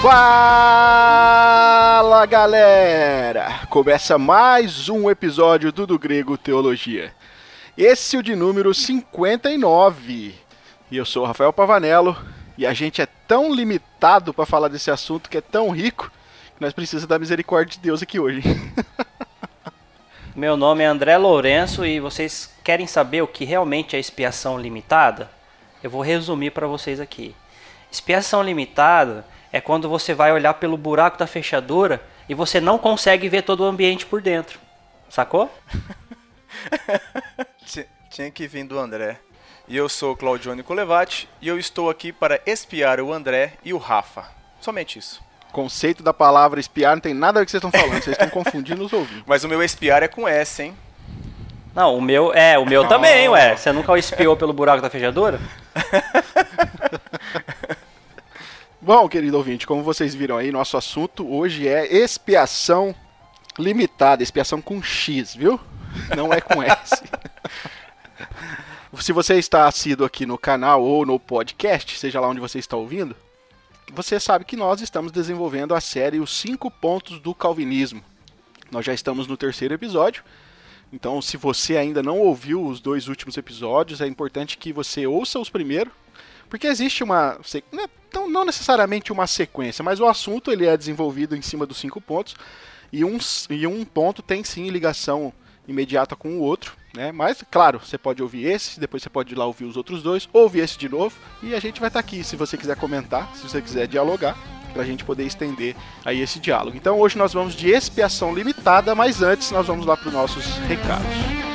Fala galera! Começa mais um episódio do Do Grego Teologia. Esse é o de número 59. E eu sou o Rafael Pavanello e a gente é tão limitado para falar desse assunto que é tão rico que nós precisamos da misericórdia de Deus aqui hoje. Meu nome é André Lourenço e vocês querem saber o que realmente é expiação limitada? Eu vou resumir para vocês aqui. Expiação limitada é quando você vai olhar pelo buraco da fechadura e você não consegue ver todo o ambiente por dentro. Sacou? Tinha que vir do André. E eu sou Claudione Colevati e eu estou aqui para espiar o André e o Rafa. Somente isso. conceito da palavra espiar não tem nada a ver com o que vocês estão falando, vocês estão confundindo os ouvintes. Mas o meu espiar é com S, hein? Não, o meu é, o meu também, ué. Você nunca espiou pelo buraco da fechadura? Bom, querido ouvinte, como vocês viram aí, nosso assunto hoje é expiação limitada, expiação com X, viu? Não é com S. Se você está assíduo aqui no canal ou no podcast, seja lá onde você está ouvindo, você sabe que nós estamos desenvolvendo a série Os Cinco Pontos do Calvinismo. Nós já estamos no terceiro episódio, então se você ainda não ouviu os dois últimos episódios, é importante que você ouça os primeiros, porque existe uma. Não, não necessariamente uma sequência, mas o assunto ele é desenvolvido em cima dos cinco pontos, e um, e um ponto tem sim ligação imediata com o outro, né? Mas, claro, você pode ouvir esse, depois você pode ir lá ouvir os outros dois, ouvir esse de novo, e a gente vai estar aqui se você quiser comentar, se você quiser dialogar, para a gente poder estender aí esse diálogo. Então hoje nós vamos de expiação limitada, mas antes nós vamos lá para os nossos recados.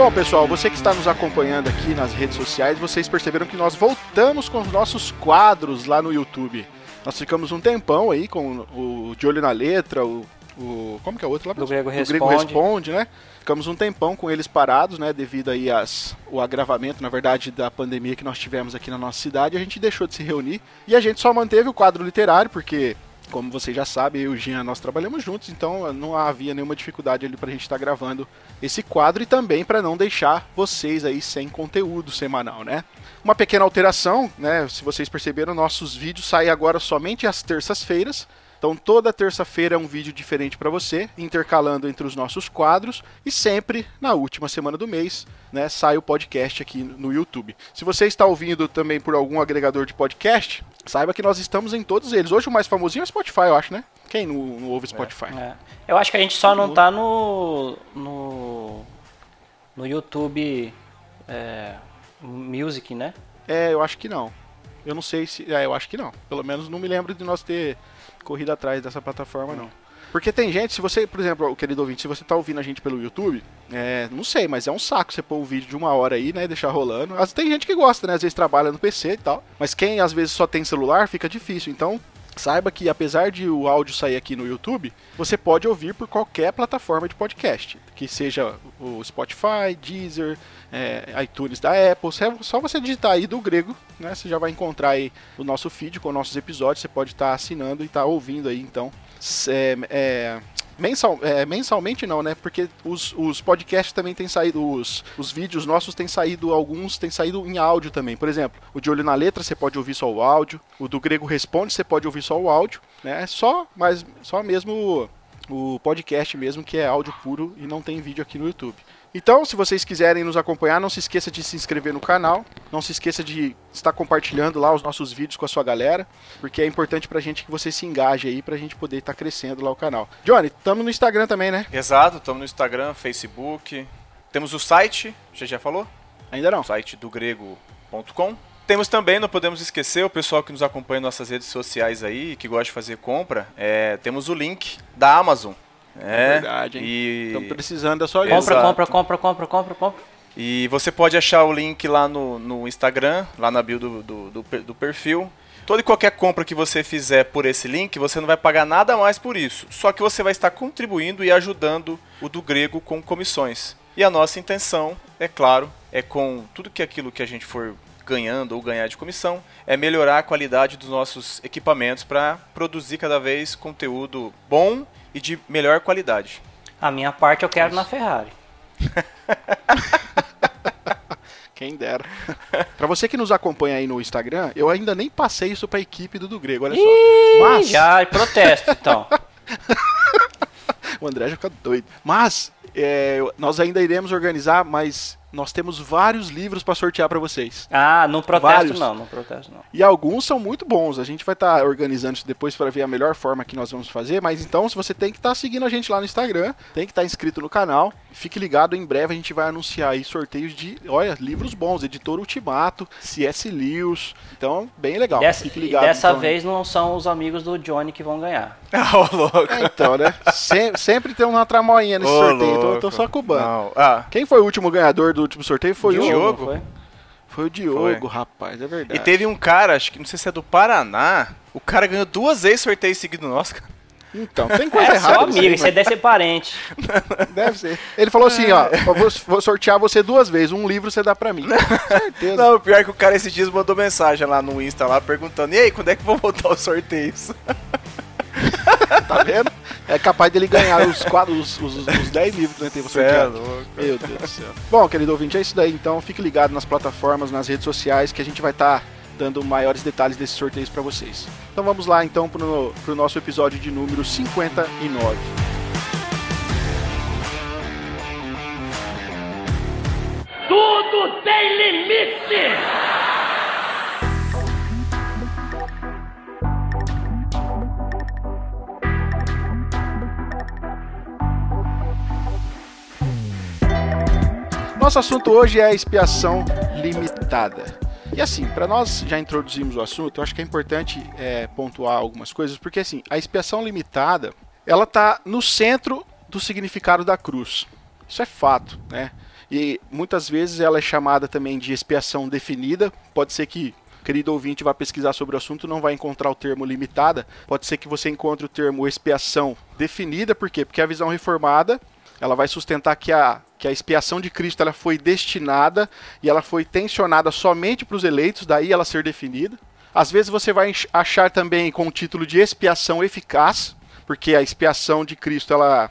Bom, pessoal, você que está nos acompanhando aqui nas redes sociais, vocês perceberam que nós voltamos com os nossos quadros lá no YouTube. Nós ficamos um tempão aí com o De Olho na Letra, o. o como que é o outro lá? Do Grego o Responde. Grego Responde, né? Ficamos um tempão com eles parados, né? Devido aí às, o agravamento, na verdade, da pandemia que nós tivemos aqui na nossa cidade. A gente deixou de se reunir. E a gente só manteve o quadro literário, porque como vocês já sabem, eu e o Jean, nós trabalhamos juntos, então não havia nenhuma dificuldade ali pra gente estar gravando esse quadro e também para não deixar vocês aí sem conteúdo semanal, né? Uma pequena alteração, né? Se vocês perceberam, nossos vídeos saem agora somente às terças-feiras. Então toda terça-feira é um vídeo diferente para você, intercalando entre os nossos quadros e sempre na última semana do mês, né, sai o podcast aqui no YouTube. Se você está ouvindo também por algum agregador de podcast, saiba que nós estamos em todos eles. Hoje o mais famosinho é o Spotify, eu acho, né? Quem não, não ouve Spotify? É. Eu acho que a gente só não tá no. no. no YouTube é, Music, né? É, eu acho que não. Eu não sei se. É, eu acho que não. Pelo menos não me lembro de nós ter corrido atrás dessa plataforma, não. Porque tem gente, se você, por exemplo, querido ouvinte, se você tá ouvindo a gente pelo YouTube, é, não sei, mas é um saco você pôr um vídeo de uma hora aí, né, deixar rolando. Às, tem gente que gosta, né, às vezes trabalha no PC e tal, mas quem às vezes só tem celular, fica difícil. Então, saiba que apesar de o áudio sair aqui no YouTube, você pode ouvir por qualquer plataforma de podcast, que seja o Spotify, Deezer, é, iTunes da Apple. Só você digitar aí do grego, né? Você já vai encontrar aí o nosso feed com nossos episódios. Você pode estar assinando e estar ouvindo aí, então. É, é, mensal, é, mensalmente não, né? Porque os, os podcasts também têm saído, os, os vídeos nossos têm saído, alguns têm saído em áudio também. Por exemplo, o de olho na letra você pode ouvir só o áudio, o do grego responde você pode ouvir só o áudio, né? Só, mas só mesmo o podcast mesmo que é áudio puro e não tem vídeo aqui no YouTube. Então, se vocês quiserem nos acompanhar, não se esqueça de se inscrever no canal, não se esqueça de estar compartilhando lá os nossos vídeos com a sua galera, porque é importante pra gente que você se engaje aí pra gente poder estar crescendo lá o canal. Johnny, estamos no Instagram também, né? Exato, estamos no Instagram, Facebook. Temos o site, você já falou? Ainda não. O site do grego.com. Temos também, não podemos esquecer, o pessoal que nos acompanha em nossas redes sociais aí, que gosta de fazer compra, é, temos o link da Amazon. É, verdade, hein? E... Estamos precisando da sua ajuda. Compra, compra, compra, compra, compra, compra. E você pode achar o link lá no, no Instagram, lá na bio do, do, do, do perfil. Toda e qualquer compra que você fizer por esse link, você não vai pagar nada mais por isso. Só que você vai estar contribuindo e ajudando o do grego com comissões. E a nossa intenção, é claro, é com tudo que aquilo que a gente for ganhando ou ganhar de comissão, é melhorar a qualidade dos nossos equipamentos para produzir cada vez conteúdo bom e de melhor qualidade. A minha parte eu quero na Ferrari. Quem dera. para você que nos acompanha aí no Instagram, eu ainda nem passei isso para a equipe do do Grego, olha só. Mas já protesto então. o André já fica doido. Mas é, nós ainda iremos organizar, mas nós temos vários livros para sortear para vocês. Ah, não protesto vários. não, não protesto não. E alguns são muito bons. A gente vai estar tá organizando isso depois para ver a melhor forma que nós vamos fazer. Mas então, se você tem que estar tá seguindo a gente lá no Instagram, tem que estar tá inscrito no canal. Fique ligado, em breve a gente vai anunciar aí sorteios de, olha, livros bons, Editor Ultimato, C.S. Lewis. Então, bem legal. Dessa, Fique ligado. dessa então, vez não são os amigos do Johnny que vão ganhar. Ah, oh, louco. É, então, né? Sem, sempre tem uma tramoinha nesse oh, sorteio, então eu tô só cubando. Ah. Quem foi o último ganhador do último sorteio foi Diogo, o Diogo. Foi? foi o Diogo, foi. rapaz, é verdade. E teve um cara, acho que não sei se é do Paraná, o cara ganhou duas vezes sorteio seguido nosso, cara. Então, tem coisa é errada. Seu amigo, você deve ser parente. Deve ser. Ele falou assim, ó, vou, vou, sortear você duas vezes, um livro você dá pra mim. Certeza. Não, o pior é que o cara esses dias mandou mensagem lá no Insta lá perguntando: "E aí, quando é que vão voltar os sorteios?" tá vendo? É capaz dele ganhar os, quatro, os, os, os 10 livros que temos sorteado. É Meu Deus do céu. Bom, querido ouvinte, é isso daí. Então, fique ligado nas plataformas, nas redes sociais, que a gente vai estar tá dando maiores detalhes desses sorteios para vocês. Então vamos lá então pro, pro nosso episódio de número 59. Nosso assunto hoje é a expiação limitada. E assim, para nós já introduzirmos o assunto, eu acho que é importante é, pontuar algumas coisas, porque assim, a expiação limitada, ela está no centro do significado da cruz. Isso é fato, né? E muitas vezes ela é chamada também de expiação definida. Pode ser que querido ouvinte vá pesquisar sobre o assunto, não vai encontrar o termo limitada. Pode ser que você encontre o termo expiação definida, por quê? Porque a visão reformada ela vai sustentar que a, que a expiação de Cristo ela foi destinada e ela foi tensionada somente para os eleitos, daí ela ser definida. Às vezes você vai achar também com o título de expiação eficaz, porque a expiação de Cristo ela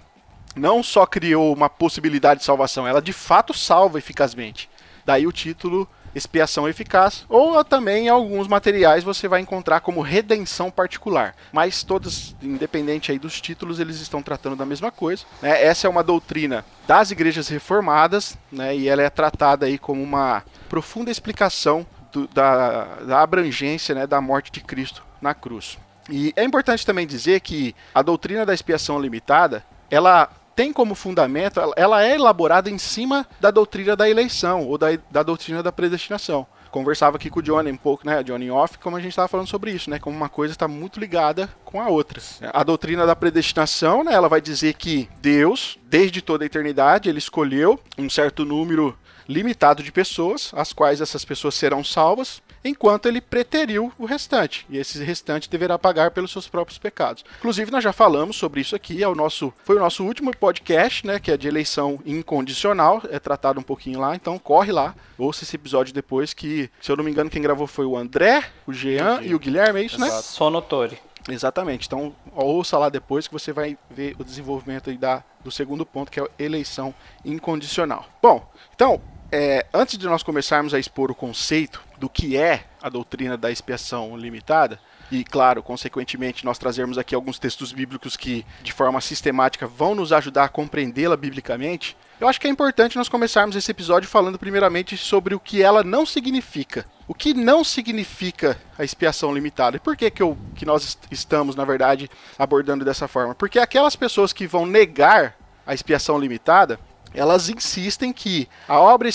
não só criou uma possibilidade de salvação, ela de fato salva eficazmente. Daí o título expiação eficaz, ou também alguns materiais você vai encontrar como redenção particular. Mas todos, independente aí dos títulos, eles estão tratando da mesma coisa. Né? Essa é uma doutrina das igrejas reformadas, né? e ela é tratada aí como uma profunda explicação do, da, da abrangência né? da morte de Cristo na cruz. E é importante também dizer que a doutrina da expiação limitada, ela tem como fundamento, ela é elaborada em cima da doutrina da eleição ou da, da doutrina da predestinação. Conversava aqui com o Johnny um pouco, né, Johnny Off, como a gente estava falando sobre isso, né, como uma coisa está muito ligada com a outra. A doutrina da predestinação, né, ela vai dizer que Deus, desde toda a eternidade, ele escolheu um certo número limitado de pessoas, as quais essas pessoas serão salvas, enquanto ele preteriu o restante, e esse restante deverá pagar pelos seus próprios pecados. Inclusive, nós já falamos sobre isso aqui, é o nosso, foi o nosso último podcast, né, que é de eleição incondicional, é tratado um pouquinho lá, então corre lá, ouça esse episódio depois, que, se eu não me engano, quem gravou foi o André, o Jean e o Guilherme, é isso, Exato. né? Sonotori. Exatamente. Então, ouça lá depois que você vai ver o desenvolvimento aí da, do segundo ponto, que é a eleição incondicional. Bom, então, é, antes de nós começarmos a expor o conceito do que é a doutrina da expiação limitada, e, claro, consequentemente, nós trazermos aqui alguns textos bíblicos que, de forma sistemática, vão nos ajudar a compreendê-la biblicamente, eu acho que é importante nós começarmos esse episódio falando, primeiramente, sobre o que ela não significa. O que não significa a expiação limitada? E por que, que, eu, que nós estamos, na verdade, abordando dessa forma? Porque aquelas pessoas que vão negar a expiação limitada, elas insistem que a obra,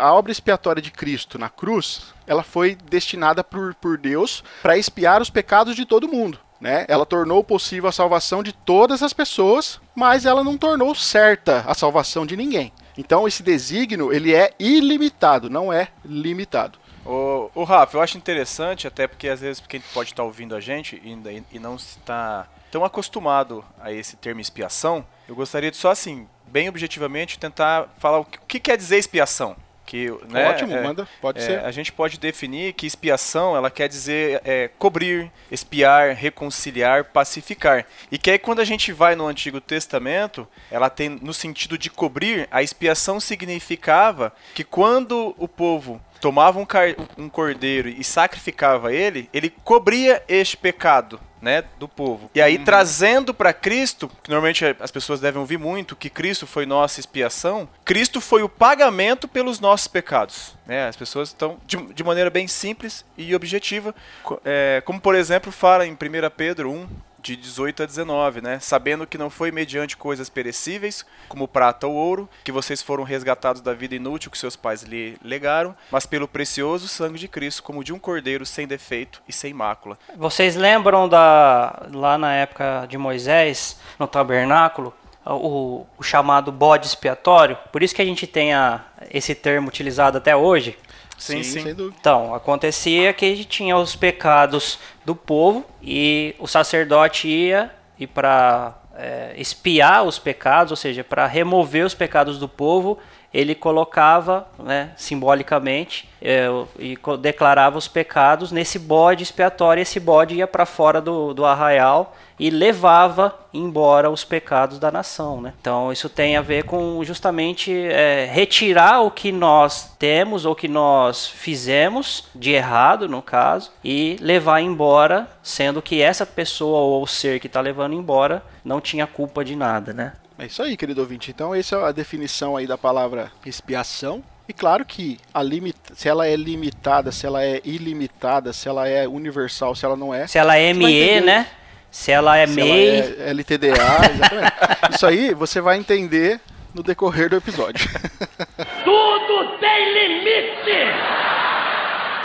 a obra expiatória de Cristo na cruz, ela foi destinada por, por Deus para expiar os pecados de todo mundo. Né? Ela tornou possível a salvação de todas as pessoas, mas ela não tornou certa a salvação de ninguém. Então esse desígnio, ele é ilimitado, não é limitado. O, o Rafa, eu acho interessante, até porque às vezes quem pode estar ouvindo a gente e, e não está tão acostumado a esse termo expiação, eu gostaria de só assim, bem objetivamente, tentar falar o que, o que quer dizer expiação. Que, né, Ótimo, é, manda, pode é, ser. A gente pode definir que expiação ela quer dizer é, cobrir, expiar, reconciliar, pacificar. E que aí quando a gente vai no Antigo Testamento, ela tem no sentido de cobrir, a expiação significava que quando o povo tomava um, um cordeiro e sacrificava ele, ele cobria este pecado. Né, do povo. E aí, uhum. trazendo para Cristo, que normalmente as pessoas devem ouvir muito, que Cristo foi nossa expiação, Cristo foi o pagamento pelos nossos pecados. Né? As pessoas estão, de, de maneira bem simples e objetiva, é, como por exemplo, fala em 1 Pedro 1, de 18 a 19, né? Sabendo que não foi mediante coisas perecíveis, como prata ou ouro, que vocês foram resgatados da vida inútil que seus pais lhe legaram, mas pelo precioso sangue de Cristo, como de um cordeiro sem defeito e sem mácula. Vocês lembram da lá na época de Moisés, no tabernáculo, o, o, chamado bode expiatório. Por isso que a gente tem a, esse termo utilizado até hoje. Sim, sim. sim. Então, acontecia que tinha os pecados do povo e o sacerdote ia e para é, espiar os pecados, ou seja, para remover os pecados do povo, ele colocava, né, simbolicamente, é, e declarava os pecados nesse bode expiatório. Esse bode ia para fora do, do arraial e levava embora os pecados da nação. Né? Então isso tem a ver com justamente é, retirar o que nós temos ou que nós fizemos de errado, no caso, e levar embora, sendo que essa pessoa ou o ser que está levando embora não tinha culpa de nada. Né? É isso aí, querido ouvinte. Então essa é a definição aí da palavra expiação. E claro que a limit... se ela é limitada, se ela é ilimitada, se ela é universal, se ela não é. Se ela é ME, né? Se ela é MEI. É LTDA, exatamente. Isso aí você vai entender no decorrer do episódio. Tudo tem limite!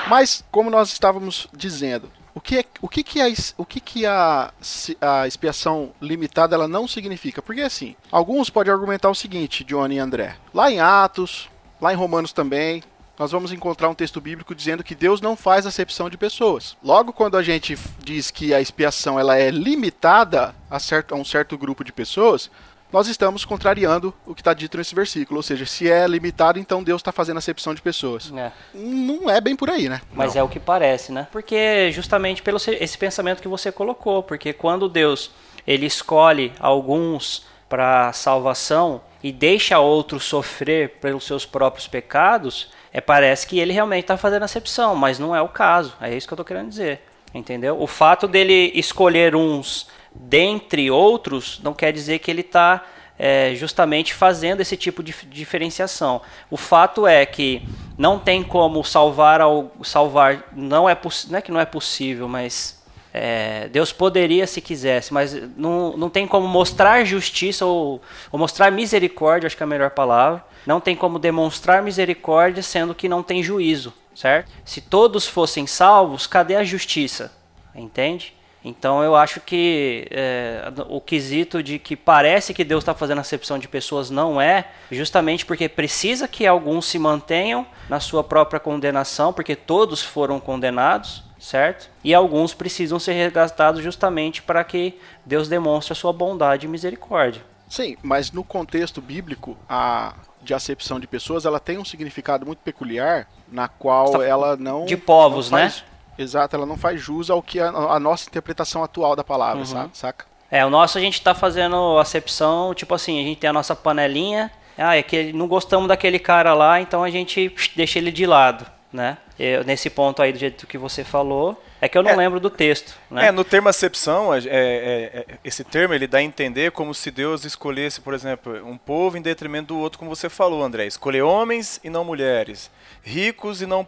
Mas, como nós estávamos dizendo, o que, é, o que, que, a, o que, que a, a expiação limitada ela não significa? Porque assim, alguns podem argumentar o seguinte, Johnny e André. Lá em Atos, lá em Romanos também, nós vamos encontrar um texto bíblico dizendo que Deus não faz acepção de pessoas. Logo, quando a gente diz que a expiação ela é limitada a, certo, a um certo grupo de pessoas, nós estamos contrariando o que está dito nesse versículo. Ou seja, se é limitado, então Deus está fazendo acepção de pessoas. É. Não é bem por aí, né? Mas não. é o que parece, né? Porque justamente pelo esse pensamento que você colocou, porque quando Deus ele escolhe alguns para salvação e deixa outros sofrer pelos seus próprios pecados, é, parece que ele realmente está fazendo acepção, mas não é o caso. É isso que eu estou querendo dizer. Entendeu? O fato dele escolher uns dentre outros não quer dizer que ele está é, justamente fazendo esse tipo de diferenciação. O fato é que não tem como salvar ao salvar não é não é que não é possível, mas é, Deus poderia se quisesse, mas não, não tem como mostrar justiça ou, ou mostrar misericórdia, acho que é a melhor palavra, não tem como demonstrar misericórdia sendo que não tem juízo, certo? Se todos fossem salvos, cadê a justiça? Entende? Então eu acho que é, o quesito de que parece que Deus está fazendo acepção de pessoas não é, justamente porque precisa que alguns se mantenham na sua própria condenação, porque todos foram condenados, certo? E alguns precisam ser resgatados justamente para que Deus demonstre a sua bondade e misericórdia. Sim, mas no contexto bíblico, a de acepção de pessoas, ela tem um significado muito peculiar, na qual tá ela não. De povos, não faz, né? Exato, ela não faz jus ao que a, a nossa interpretação atual da palavra, uhum. sabe? saca? É, o nosso a gente está fazendo acepção, tipo assim, a gente tem a nossa panelinha, ah, é que não gostamos daquele cara lá, então a gente deixa ele de lado, né? Eu, nesse ponto aí do jeito que você falou, é que eu não é, lembro do texto. Né? É, no termo acepção, é, é, é, esse termo ele dá a entender como se Deus escolhesse, por exemplo, um povo em detrimento do outro, como você falou, André. Escolher homens e não mulheres, ricos e não,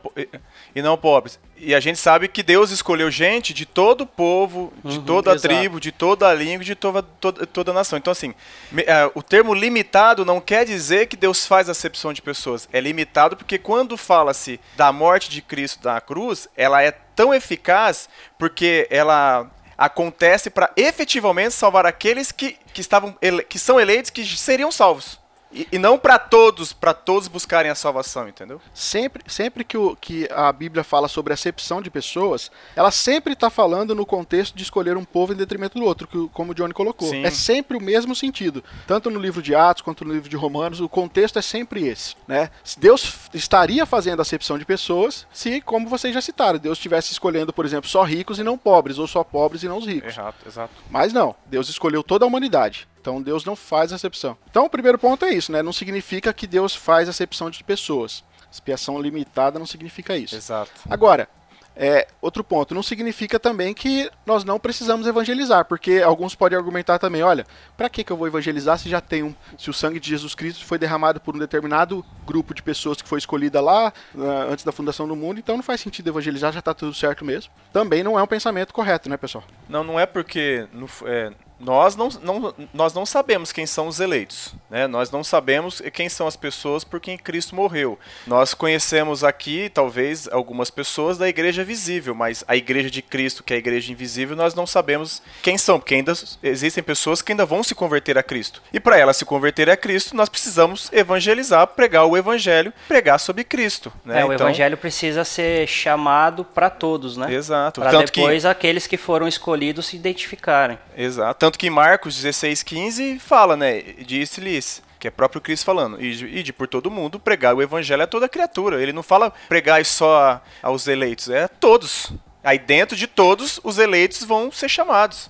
e não pobres. E a gente sabe que Deus escolheu gente de todo o povo, de uhum, toda a exato. tribo, de toda a língua, de toda, toda, toda a nação. Então, assim, é, o termo limitado não quer dizer que Deus faz acepção de pessoas. É limitado porque quando fala-se da morte de Cristo na cruz, ela é tão eficaz porque ela acontece para efetivamente salvar aqueles que, que, estavam, que são eleitos que seriam salvos. E, e não para todos, para todos buscarem a salvação, entendeu? Sempre, sempre que, o, que a Bíblia fala sobre acepção de pessoas, ela sempre está falando no contexto de escolher um povo em detrimento do outro, que, como o Johnny colocou. Sim. É sempre o mesmo sentido. Tanto no livro de Atos quanto no livro de Romanos, o contexto é sempre esse. Né? Deus estaria fazendo acepção de pessoas se, como vocês já citaram, Deus estivesse escolhendo, por exemplo, só ricos e não pobres, ou só pobres e não os ricos. Exato, exato. Mas não, Deus escolheu toda a humanidade. Então Deus não faz acepção. Então o primeiro ponto é isso, né? Não significa que Deus faz acepção de pessoas. Expiação limitada não significa isso. Exato. Agora, é, outro ponto, não significa também que nós não precisamos evangelizar, porque alguns podem argumentar também, olha, para que, que eu vou evangelizar se já tem um, se o sangue de Jesus Cristo foi derramado por um determinado grupo de pessoas que foi escolhida lá ah, antes da fundação do mundo, então não faz sentido evangelizar, já tá tudo certo mesmo. Também não é um pensamento correto, né, pessoal? Não, não é porque no- é, nós, não, não- nós não sabemos quem são os eleitos. Né? Nós não sabemos quem são as pessoas por quem Cristo morreu. Nós conhecemos aqui, talvez, algumas pessoas da igreja visível, mas a igreja de Cristo, que é a igreja invisível, nós não sabemos quem são, porque ainda existem pessoas que ainda vão se converter a Cristo. E para elas se converter a Cristo, nós precisamos evangelizar, pregar o evangelho, pregar sobre Cristo. Né? É, o Então- evangelho precisa ser chamado para todos, né? Exato. Para Tanto que- depois aqueles que foram escolhidos se identificarem. Exato. Tanto que em Marcos 16, 15 fala, né? Disse-lhes, que é próprio Cristo falando, e de por todo mundo pregar o evangelho a toda criatura. Ele não fala pregar só aos eleitos, é a todos. Aí dentro de todos, os eleitos vão ser chamados.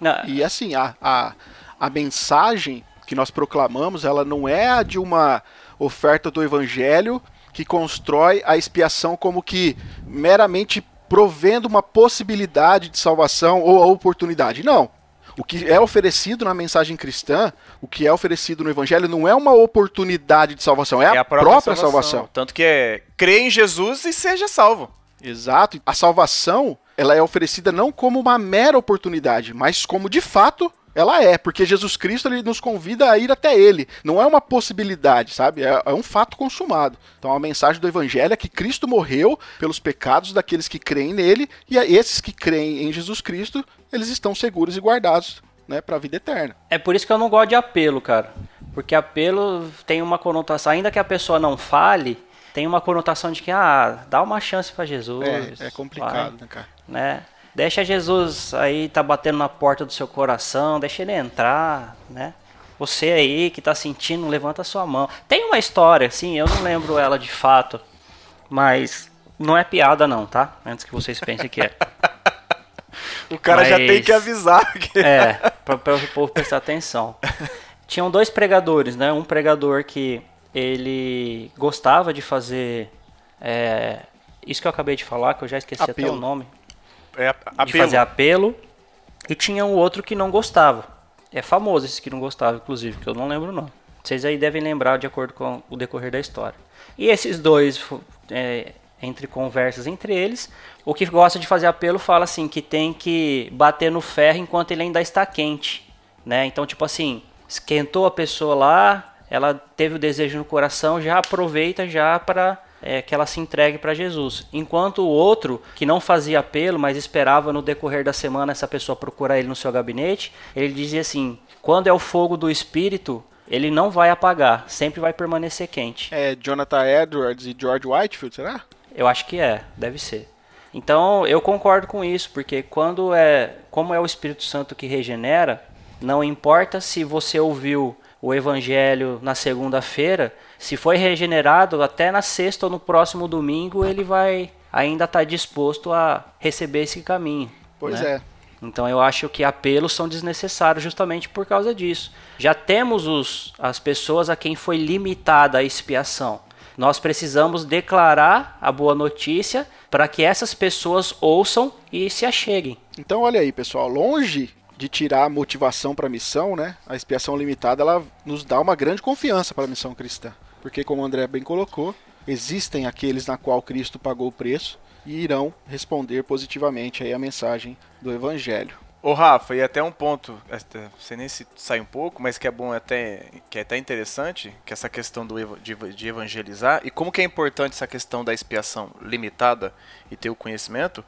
Não, E assim, a, a, a mensagem que nós proclamamos, ela não é a de uma oferta do evangelho que constrói a expiação como que meramente provendo uma possibilidade de salvação ou a oportunidade. Não. O que é oferecido na mensagem cristã, o que é oferecido no evangelho, não é uma oportunidade de salvação, é, a, própria, salvação. Tanto que é crê em Jesus e seja salvo. Exato. A salvação, ela é oferecida não como uma mera oportunidade, mas como de fato ela é, porque Jesus Cristo ele nos convida a ir até ele. Não é uma possibilidade, sabe? É, é um fato consumado. Então a mensagem do evangelho é que Cristo morreu pelos pecados daqueles que creem nele e a esses que creem em Jesus Cristo, eles estão seguros e guardados, né, para a vida eterna. É por isso que eu não gosto de apelo, cara. Porque apelo tem uma conotação, ainda que a pessoa não fale, tem uma conotação de que, ah, dá uma chance pra Jesus. É, é complicado, vai, né, cara? né? Deixa Jesus aí, tá batendo na porta do seu coração, deixa ele entrar, né? Você aí que tá sentindo, levanta a sua mão. Tem uma história, sim, eu não lembro ela de fato, mas não é piada não, tá? Antes que vocês pensem que é. O cara já Mas- tem que avisar. Que... É, para o povo prestar atenção. Tinham dois pregadores, né? Um pregador que ele gostava de fazer é, isso que eu acabei de falar, que eu já esqueci até Apelo. o nome, É, de apelo. fazer apelo. E tinha um outro que não gostava. É famoso esse que não gostava, inclusive, que eu não lembro o nome. Vocês aí devem lembrar de acordo com o decorrer da história. E esses dois, é, entre conversas entre eles, o que gosta de fazer apelo fala assim que tem que bater no ferro enquanto ele ainda está quente, né? Então, tipo assim, esquentou a pessoa lá, ela teve o desejo no coração, já aproveita já para é, que ela se entregue para Jesus. Enquanto o outro, que não fazia apelo, mas esperava no decorrer da semana essa pessoa procurar ele no seu gabinete, ele dizia assim: quando é o fogo do Espírito, ele não vai apagar, sempre vai permanecer quente. É Jonathan Edwards e George Whitefield, será? Eu acho que é, deve ser. Então eu concordo com isso, porque quando é, como é o Espírito Santo que regenera, não importa se você ouviu o Evangelho na segunda-feira, se foi regenerado até na sexta ou no próximo domingo, ele vai ainda estar disposto a receber esse caminho. Pois né? é. Então eu acho que apelos são desnecessários justamente por causa disso. Já temos os, as pessoas a quem foi limitada a expiação. Nós precisamos declarar a boa notícia para que essas pessoas ouçam e se acheguem. Então, olha aí, pessoal, longe de tirar a motivação para a missão, né? A expiação limitada ela nos dá uma grande confiança para a missão cristã, porque como o André bem colocou, existem aqueles na qual Cristo pagou o preço e irão responder positivamente aí a mensagem do evangelho. Ô Rafa, e até um ponto, sei nem se sai um pouco, mas que é bom até, que é até interessante, que é essa questão do, de, de evangelizar, e como que é importante essa questão da expiação limitada e ter o conhecimento,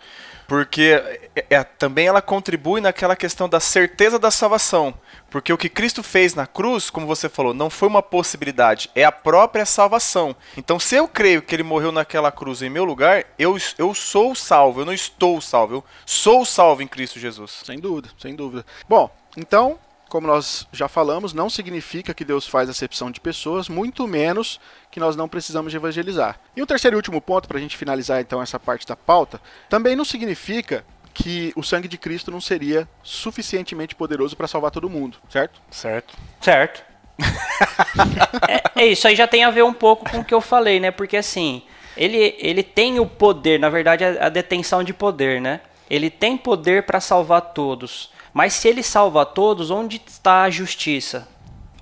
porque é- é- também ela contribui naquela questão da certeza da salvação, porque o que Cristo fez na cruz, como você falou, não foi uma possibilidade, é a própria salvação. Então, se eu creio que ele morreu naquela cruz em meu lugar, eu, eu sou salvo, eu não estou salvo, eu sou salvo em Cristo Jesus. Sem dúvida, sem dúvida. Bom, então, como nós já falamos, não significa que Deus faz acepção de pessoas, muito menos que nós não precisamos de evangelizar. E o terceiro e último ponto, para a gente finalizar então essa parte da pauta, também não significa que o sangue de Cristo não seria suficientemente poderoso para salvar todo mundo, certo? Certo. Certo. é, é isso aí já tem a ver um pouco com o que eu falei, né? Porque assim, ele, ele tem o poder, na verdade, a, a detenção de poder, né? Ele tem poder para salvar todos. Mas se ele salva todos, onde está a justiça?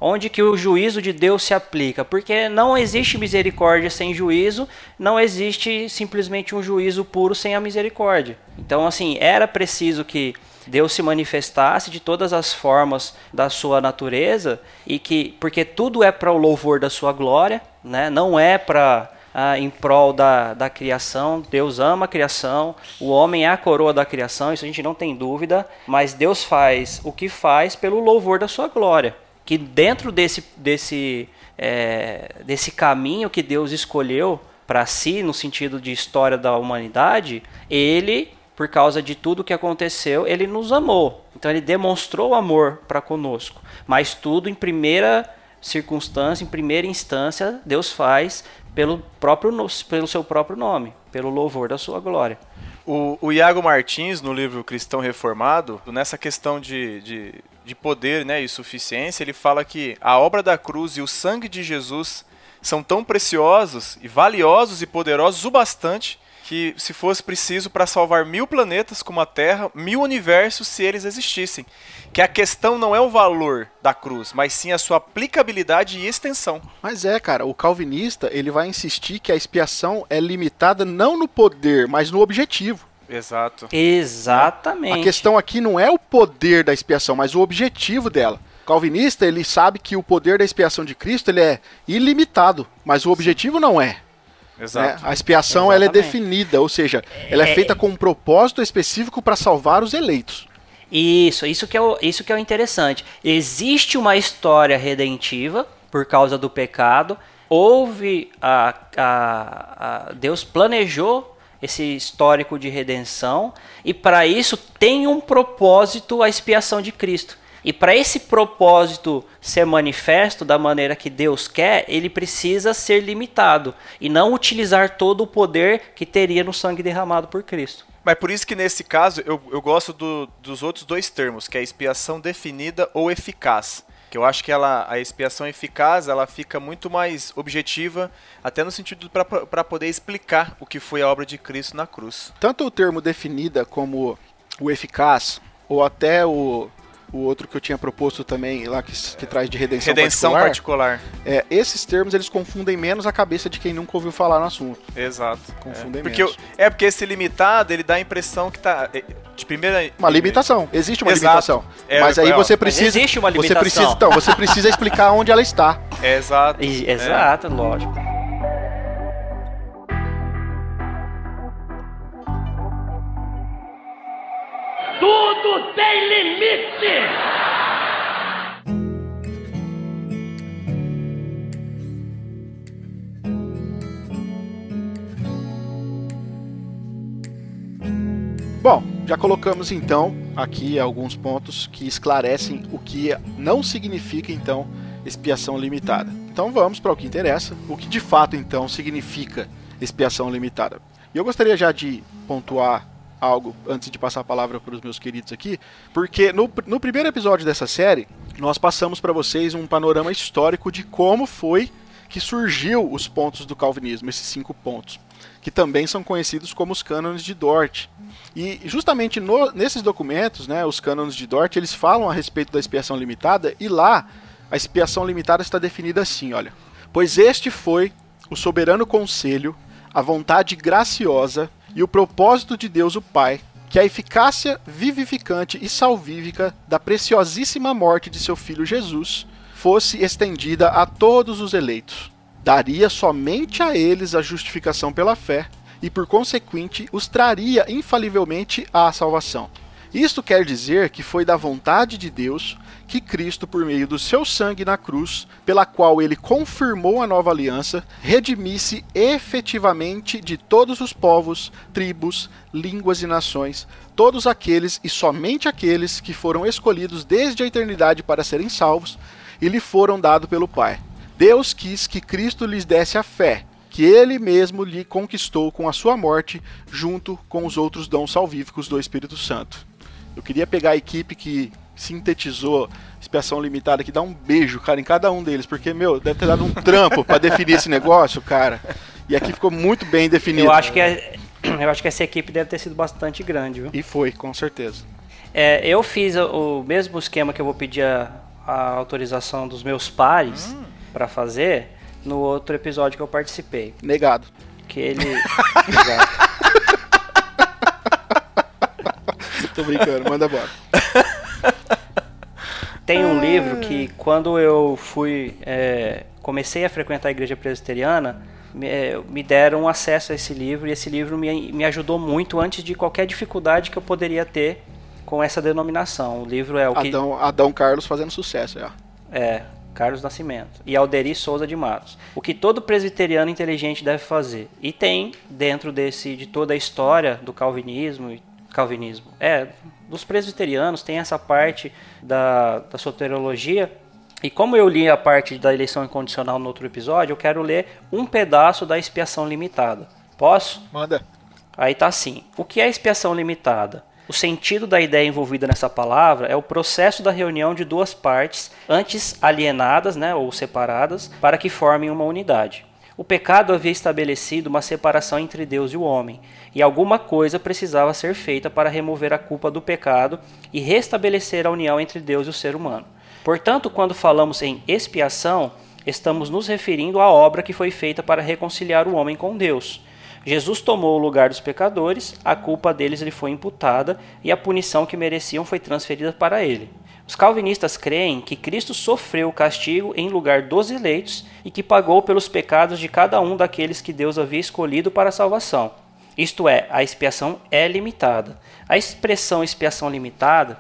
Onde que o juízo de Deus se aplica? Porque não existe misericórdia sem juízo, não existe simplesmente um juízo puro sem a misericórdia. Então, assim, era preciso que Deus se manifestasse de todas as formas da sua natureza e que porque tudo é para o louvor da sua glória, né? Não é para ah, em prol da, da criação. Deus ama a criação, o homem é a coroa da criação, isso a gente não tem dúvida, mas Deus faz o que faz pelo louvor da sua glória. Que dentro desse, desse, é, desse caminho que Deus escolheu para si, no sentido de história da humanidade, ele, por causa de tudo que aconteceu, ele nos amou. Então ele demonstrou amor para conosco. Mas tudo em primeira circunstância, em primeira instância, Deus faz pelo, próprio, pelo seu próprio nome, pelo louvor da sua glória. O, o Iago Martins, no livro Cristão Reformado, nessa questão de, de, de poder né, e suficiência, ele fala que a obra da cruz e o sangue de Jesus são tão preciosos e valiosos e poderosos o bastante que, se fosse preciso, para salvar mil planetas como a Terra, mil universos se eles existissem. Que a questão não é o valor da cruz, mas sim a sua aplicabilidade e extensão. Mas é, cara, o calvinista, ele vai insistir que a expiação é limitada não no poder, mas no objetivo. Exato. Exatamente. A questão aqui não é o poder da expiação, mas o objetivo dela. O calvinista, ele sabe que o poder da expiação de Cristo, ele é ilimitado, mas o objetivo não é. Né? Exato. A expiação, ela é Exatamente. definida, ou seja, ela é É- feita com um propósito específico para salvar os eleitos. Isso, isso que, é o, isso que é o interessante. Existe uma história redentiva por causa do pecado. Houve a, a, a- Deus planejou esse histórico de redenção e para isso tem um propósito a expiação de Cristo. E para esse propósito ser manifesto da maneira que Deus quer, ele precisa ser limitado e não utilizar todo o poder que teria no sangue derramado por Cristo. Mas por isso que nesse caso eu, eu gosto do- dos outros dois termos, que é a expiação definida ou eficaz. Que eu acho que ela, a expiação eficaz ela fica muito mais objetiva, até no sentido para poder explicar o que foi a obra de Cristo na cruz. Tanto o termo definida como o eficaz, ou até o, o outro que eu tinha proposto também, lá que, que traz de redenção, Redenção particular, particular. é, esses termos eles confundem menos a cabeça de quem nunca ouviu falar no assunto. Exato. Confundem é. Porque, menos. o- é porque esse limitado, ele dá a impressão que tá. é, De primeira. Uma limitação, existe uma Exato. limitação. É, mas aí ó, você mas precisa. existe uma Você limitação. precisa, então, você precisa explicar onde ela está. É, exato. E- É. Exato, lógico. Tudo tem limite! Bom, já colocamos então aqui alguns pontos que esclarecem o que não significa então expiação limitada. Então vamos para o que interessa, o que de fato então significa expiação limitada. E eu gostaria já de pontuar algo antes de passar a palavra para os meus queridos aqui, porque no, no primeiro episódio dessa série nós passamos para vocês um panorama histórico de como foi que surgiu os pontos do calvinismo, esses cinco pontos, que também são conhecidos como os cânones de Dort. E justamente no- nesses documentos, né, os cânones de Dort, eles falam a respeito da expiação limitada e lá a expiação limitada está definida assim, olha: "Pois este foi o soberano conselho, a vontade graciosa e o propósito de Deus o Pai que a eficácia vivificante e salvífica da preciosíssima morte de seu filho Jesus fosse estendida a todos os eleitos. Daria somente a eles a justificação pela fé e, por consequente, os traria infalivelmente à salvação. Isto quer dizer que foi da vontade de Deus que Cristo, por meio do seu sangue na cruz, pela qual ele confirmou a nova aliança, redimisse efetivamente de todos os povos, tribos, línguas e nações, todos aqueles e somente aqueles que foram escolhidos desde a eternidade para serem salvos e lhe foram dados pelo Pai. Deus quis que Cristo lhes desse a fé, que ele mesmo lhe conquistou com a sua morte, junto com os outros dons salvíficos do Espírito Santo. Eu queria pegar a equipe que sintetizou expiação limitada aqui, dar um beijo, cara, em cada um deles, porque, meu, deve ter dado um trampo para definir esse negócio, cara. E aqui ficou muito bem definido. Eu acho que, é, eu acho que essa equipe deve ter sido bastante grande, viu? E foi, com certeza. É, eu fiz o mesmo esquema que eu vou pedir a, a autorização dos meus pares hum. para fazer no outro episódio que eu participei. Negado. Que ele. Tô brincando, manda bora. Tem um livro que quando eu fui é, comecei a frequentar a igreja presbiteriana me, é, me, deram acesso a esse livro e esse livro me, me ajudou muito antes de qualquer dificuldade que eu poderia ter com essa denominação. O livro é o que Adão, Adão Carlos fazendo sucesso, é. É, Carlos Nascimento e Alderi Souza de Matos. O que todo presbiteriano inteligente deve fazer. E tem dentro desse de toda a história do calvinismo, calvinismo. É, dos presbiterianos tem essa parte da, da soteriologia. E como eu li a parte da eleição incondicional no outro episódio, eu quero ler um pedaço da expiação limitada. Posso? Manda. Aí tá assim. O que é expiação limitada? O sentido da ideia envolvida nessa palavra é o processo da reunião de duas partes, antes alienadas né, ou separadas, para que formem uma unidade. O pecado havia estabelecido uma separação entre Deus e o homem, e alguma coisa precisava ser feita para remover a culpa do pecado e restabelecer a união entre Deus e o ser humano. Portanto, quando falamos em expiação, estamos nos referindo à obra que foi feita para reconciliar o homem com Deus. Jesus tomou o lugar dos pecadores, a culpa deles lhe foi imputada e a punição que mereciam foi transferida para ele. Os calvinistas creem que Cristo sofreu o castigo em lugar dos eleitos e que pagou pelos pecados de cada um daqueles que Deus havia escolhido para a salvação. Isto é, a expiação é limitada. A expressão expiação limitada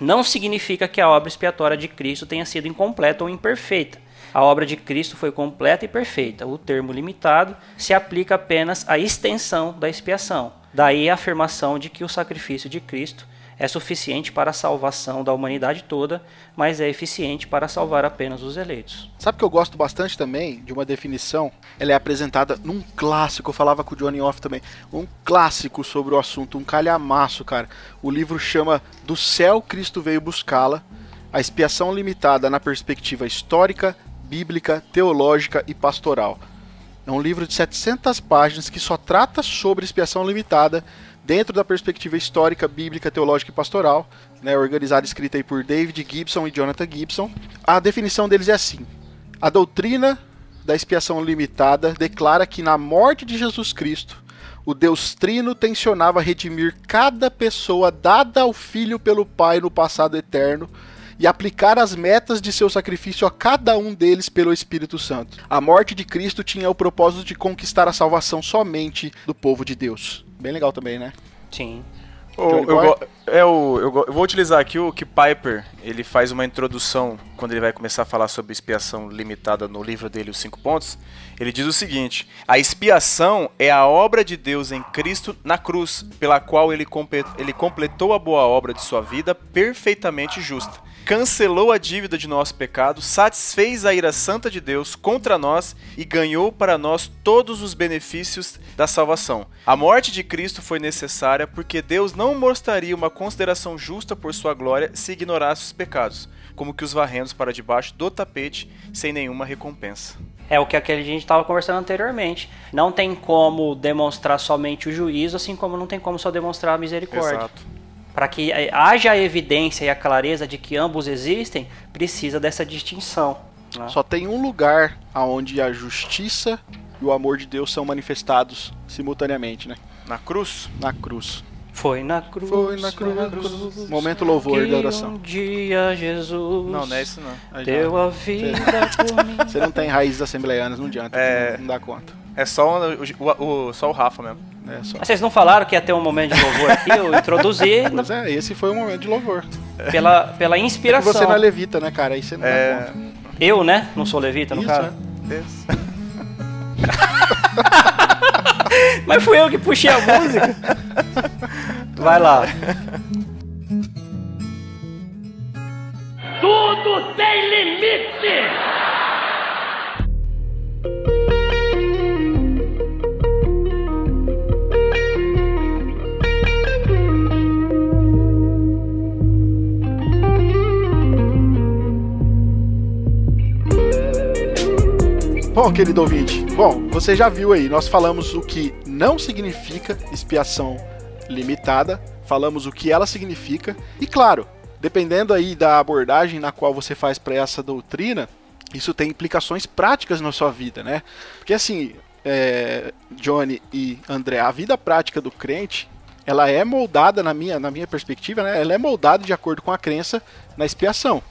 não significa que a obra expiatória de Cristo tenha sido incompleta ou imperfeita. A obra de Cristo foi completa e perfeita. O termo limitado se aplica apenas à extensão da expiação. Daí a afirmação de que o sacrifício de Cristo é suficiente para a salvação da humanidade toda, mas é eficiente para salvar apenas os eleitos. Sabe que eu gosto bastante também de uma definição? Ela é apresentada num clássico, eu falava com o Johnny Off também, um clássico sobre o assunto, um calhamaço, cara. O livro chama Do Céu Cristo Veio Buscá-la, a expiação limitada na perspectiva histórica, bíblica, teológica e pastoral. É um livro de 700 páginas que só trata sobre expiação limitada dentro da perspectiva histórica, bíblica, teológica e pastoral, né, organizada e escrita aí por David Gibson e Jonathan Gibson. A definição deles é assim: a doutrina da expiação limitada declara que na morte de Jesus Cristo, o Deus Trino tensionava redimir cada pessoa dada ao Filho pelo Pai no passado eterno e aplicar as metas de seu sacrifício a cada um deles pelo Espírito Santo. A morte de Cristo tinha o propósito de conquistar a salvação somente do povo de Deus. Bem legal também, né? Sim. Oh, eu, é o, eu, eu, vou utilizar aqui o que Piper ele faz uma introdução quando ele vai começar a falar sobre expiação limitada no livro dele, Os Cinco Pontos. Ele diz o seguinte: a expiação é a obra de Deus em Cristo na cruz, pela qual ele, ele completou a boa obra de sua vida perfeitamente justa cancelou a dívida de nosso pecado, satisfez a ira santa de Deus contra nós e ganhou para nós todos os benefícios da salvação. A morte de Cristo foi necessária porque Deus não mostraria uma consideração justa por sua glória se ignorasse os pecados, como que os varrendo para debaixo do tapete sem nenhuma recompensa. É o que a gente estava conversando anteriormente. Não tem como demonstrar somente o juízo, assim como não tem como só demonstrar a misericórdia. Exato para que haja a evidência e a clareza de que ambos existem, precisa dessa distinção. Né? Só tem um lugar onde a justiça e o amor de Deus são manifestados simultaneamente, né? Na cruz? Na cruz. Foi na cruz. Foi na cruz. Momento louvor da oração. Um dia Jesus Não, não é isso não. Aí deu já- a vida por mim. Você não tem raízes assembleianas, não adianta. É. Não, não dá conta. É só o, o- o- só o Rafa mesmo. É só. Mas vocês não falaram que ia ter um momento de louvor aqui? Eu introduzi Pois é, esse foi um momento de louvor. pela, pela É inspiração. você não é levita, né, cara? Aí você não É. conta. Eu, né? Não sou levita, no Isso, caso. é. Isso. Mas fui eu que puxei a música. Vai lá. Tudo tem limite! Bom, querido ouvinte, bom, você já viu aí, nós falamos o que não significa expiação limitada, falamos o que ela significa, e claro, dependendo aí da abordagem na qual você faz para essa doutrina, isso tem implicações práticas na sua vida, né? Porque assim, é, Johnny e André, a vida prática do crente, ela é moldada, na minha, na minha perspectiva, né? Ela é moldada de acordo com a crença na expiação.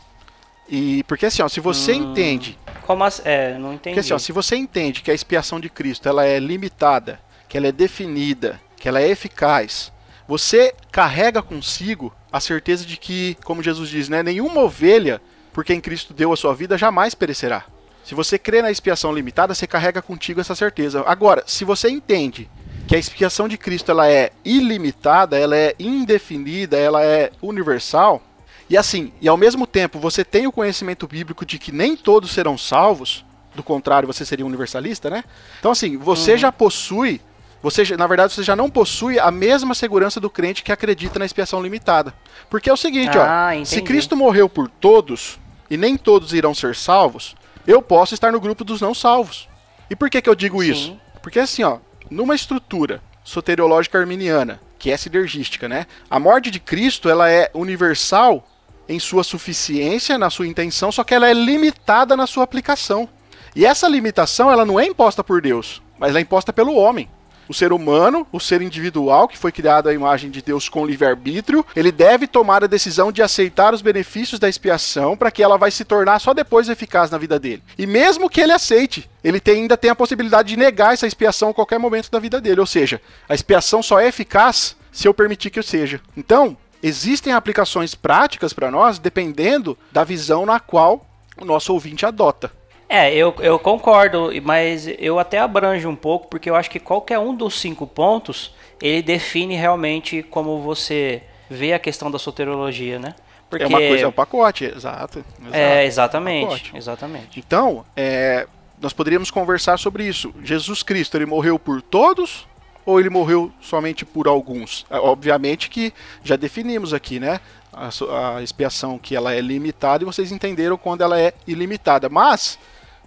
E porque assim, ó, se você Hum. entende Como? É, não entendi. porque assim, ó, se você entende que a expiação de Cristo ela é limitada, que ela é definida, que ela é eficaz, você carrega consigo a certeza de que, como Jesus diz, né, nenhuma ovelha por quem Cristo deu a sua vida jamais perecerá. Se você crê na expiação limitada, você carrega contigo essa certeza. Agora, se você entende que a expiação de Cristo ela é ilimitada, ela é indefinida, ela é universal, e assim, e ao mesmo tempo você tem o conhecimento bíblico de que nem todos serão salvos, do contrário, você seria universalista, né? Então assim, você já possui, você na verdade você já não possui a mesma segurança do crente que acredita na expiação limitada. Porque é o seguinte, Ah, ó, se entendi. Cristo morreu por todos e nem todos irão ser salvos, eu posso estar no grupo dos não salvos. E por que que eu digo Sim. isso? Porque assim, ó, numa estrutura soteriológica arminiana, que é sinergística, né? A morte de Cristo, ela é universal em sua suficiência, na sua intenção, só que ela é limitada na sua aplicação. E essa limitação, ela não é imposta por Deus, mas ela é imposta pelo homem. O ser humano, o ser individual, que foi criado à imagem de Deus com livre-arbítrio, ele deve tomar a decisão de aceitar os benefícios da expiação para que ela vai se tornar só depois eficaz na vida dele. E mesmo que ele aceite, ele tem- ainda tem a possibilidade de negar essa expiação a qualquer momento da vida dele. Ou seja, a expiação só é eficaz se eu permitir que eu seja. Então, existem aplicações práticas para nós dependendo da visão na qual o nosso ouvinte adota. É, eu, eu concordo, mas eu até abranjo um pouco, porque eu acho que qualquer um dos cinco pontos, ele define realmente como você vê a questão da soteriologia, né? Porque, É uma coisa, é um pacote, exato. exato. É, exatamente, Pacote. exatamente. Então, é, nós poderíamos conversar sobre isso. Jesus Cristo, ele morreu por todos ou ele morreu somente por alguns? É, Obviamente que já definimos aqui, né? A, a expiação que ela é limitada e vocês entenderam quando ela é ilimitada. Mas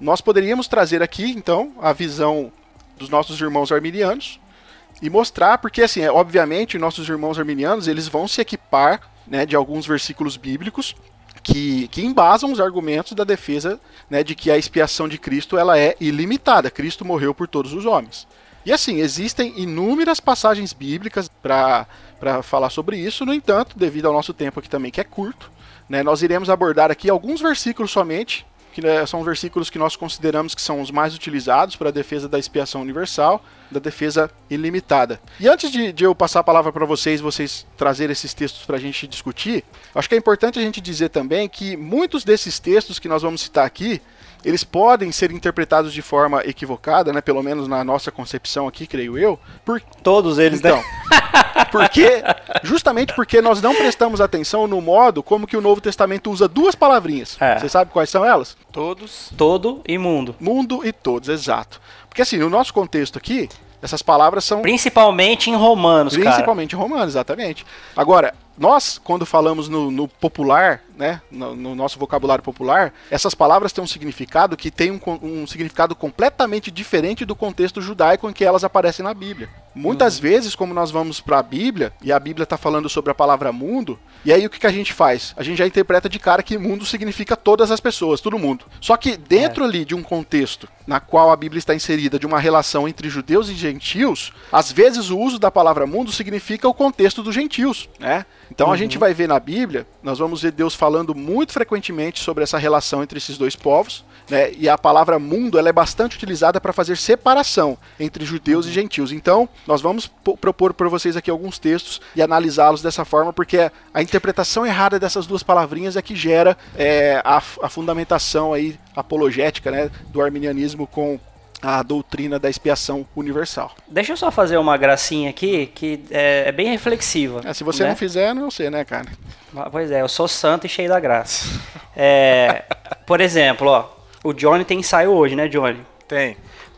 nós poderíamos trazer aqui, então, a visão dos nossos irmãos arminianos e mostrar, porque assim, é, obviamente, nossos irmãos arminianos, eles vão se equipar, né, de alguns versículos bíblicos que, que embasam os argumentos da defesa, né, de que a expiação de Cristo ela é ilimitada. Cristo morreu por todos os homens. E assim, existem inúmeras passagens bíblicas para falar sobre isso, no entanto, devido ao nosso tempo aqui também, que é curto, né, nós iremos abordar aqui alguns versículos somente, que né, são versículos que nós consideramos que são os mais utilizados para a defesa da expiação universal, da defesa ilimitada. E antes de, de eu passar a palavra para vocês, vocês trazerem esses textos para a gente discutir, acho que é importante a gente dizer também que muitos desses textos que nós vamos citar aqui, eles podem ser interpretados de forma equivocada, né? Pelo menos na nossa concepção aqui, creio eu, por Todos eles, então, né? porque justamente porque nós não prestamos atenção no modo como que o Novo Testamento usa duas palavrinhas. É. Você sabe quais são elas? Todos. Todo e mundo. Mundo e todos, exato. Porque assim, no nosso contexto aqui, essas palavras são Principalmente em Romanos, cara. principalmente em Romanos, exatamente. Agora, nós, quando falamos no, no popular, né, no, no nosso vocabulário popular, essas palavras têm um significado que tem um, um significado completamente diferente do contexto judaico em que elas aparecem na Bíblia. Muitas vezes, como nós vamos para a Bíblia, e a Bíblia está falando sobre a palavra mundo, e aí o que, que a gente faz? A gente já interpreta de cara que mundo significa todas as pessoas, todo mundo. Só que dentro ali de um contexto na qual a Bíblia está inserida de uma relação entre judeus e gentios, às vezes o uso da palavra mundo significa o contexto dos gentios, né? Então a gente vai ver na Bíblia, nós vamos ver Deus falando muito frequentemente sobre essa relação entre esses dois povos, né? E a palavra mundo ela é bastante utilizada para fazer separação entre judeus e gentios. Então nós vamos po- propor para vocês aqui alguns textos e analisá-los dessa forma, porque a interpretação errada dessas duas palavrinhas é que gera é, a, a fundamentação aí apologética, né, do arminianismo com a doutrina da expiação universal. Deixa eu só fazer uma gracinha aqui que é, é bem reflexiva. É, se você né? não fizer, não sei, né, cara? Ah, Pois é, eu sou santo e cheio da graça. É, por exemplo, ó, o Johnny tem ensaio hoje, né, Johnny? Tem.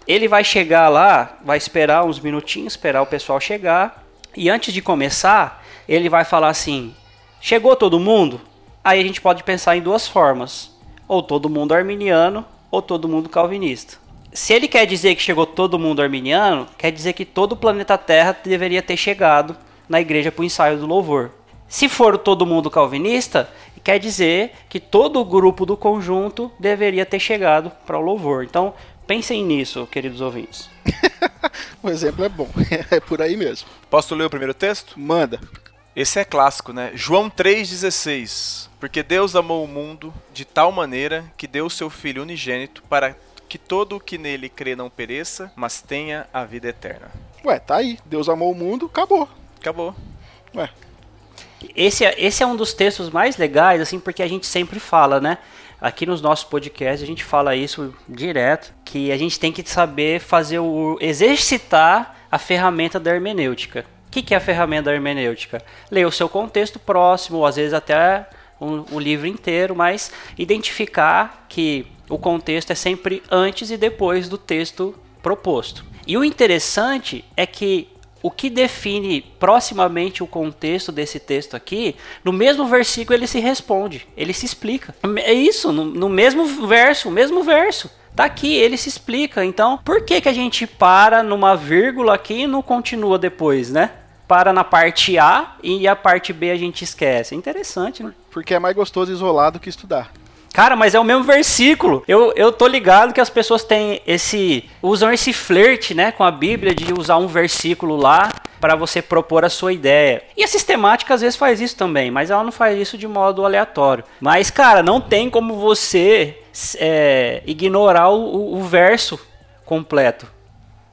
Ele vai chegar lá, vai esperar uns minutinhos, esperar o pessoal chegar, e antes de começar, ele vai falar assim: chegou todo mundo? Aí a gente pode pensar em duas formas: ou todo mundo arminiano, ou todo mundo calvinista. Se ele quer dizer que chegou todo mundo arminiano, quer dizer que todo o planeta Terra deveria ter chegado na igreja para o ensaio do louvor. Se for o todo mundo calvinista, quer dizer que todo o grupo do conjunto deveria ter chegado para o louvor. Então, pensem nisso, queridos ouvintes. O exemplo é bom, é por aí mesmo. Posso ler o primeiro texto? Manda. Esse é clássico, né? João 3,16. Porque Deus amou o mundo de tal maneira que deu o seu Filho unigênito para que todo o que nele crê não pereça, mas tenha a vida eterna. Ué, tá aí. Deus amou o mundo, acabou. Acabou. Ué, Esse é, esse é um dos textos mais legais, assim, porque a gente sempre fala, né? Aqui nos nossos podcasts a gente fala isso direto, que a gente tem que saber fazer o exercitar a ferramenta da hermenêutica. O que, que é a ferramenta da hermenêutica? Ler o seu contexto próximo, ou às vezes até um, um livro inteiro, mas identificar que o contexto é sempre antes e depois do texto proposto. E o interessante é que o que define proximamente o contexto desse texto aqui, no mesmo versículo ele se responde, ele se explica. É isso, no, no mesmo verso, o mesmo verso. Tá aqui, ele se explica. Então, por que, que a gente para numa vírgula aqui e não continua depois, né? Para na parte A e a parte B a gente esquece. É interessante, né? porque é mais gostoso isolado que estudar. Cara, mas é o mesmo versículo. Eu, eu tô ligado que as pessoas têm esse. usam esse flerte, né, com a Bíblia, de usar um versículo lá para você propor a sua ideia. E a sistemática às vezes faz isso também, mas ela não faz isso de modo aleatório. Mas, cara, não tem como você é, ignorar o, o- verso completo.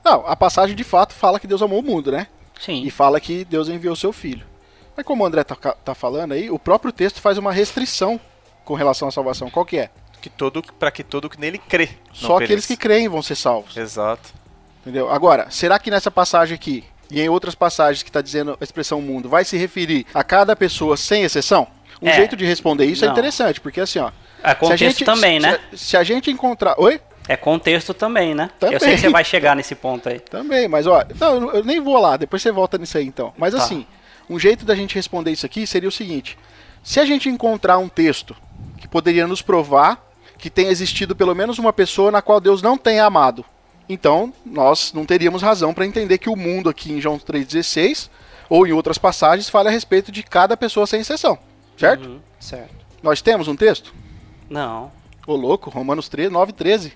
Não, a passagem de fato fala que Deus amou o mundo, né? Sim. E fala que Deus enviou seu filho. Mas como o André tá, tá falando aí, o próprio texto faz uma restrição com relação à salvação. Qual que é? Que todo, para que todo que nele crê. não Só aqueles que creem vão ser salvos. Exato. Entendeu? Agora, será que nessa passagem aqui, e em outras passagens que está dizendo a expressão mundo, vai se referir a cada pessoa sem exceção? Um É. jeito de responder isso é Não. interessante, porque assim, ó. É contexto também, se, né? Se, se a gente encontrar. Oi? É contexto também, né? Eu sei Também. que você vai chegar nesse ponto aí. Também, mas ó, não, eu, eu nem vou lá, depois você volta nisso aí então. Mas Tá. assim, um jeito da gente responder isso aqui seria o seguinte: se a gente encontrar um texto que poderia nos provar que tenha existido pelo menos uma pessoa na qual Deus não tenha amado, então nós não teríamos razão para entender que o mundo aqui em João 3,16 ou em outras passagens fala a respeito de cada pessoa sem exceção, certo? Uhum, certo. Nós temos um texto? Não. Ô louco, Romanos 3, 9, 13.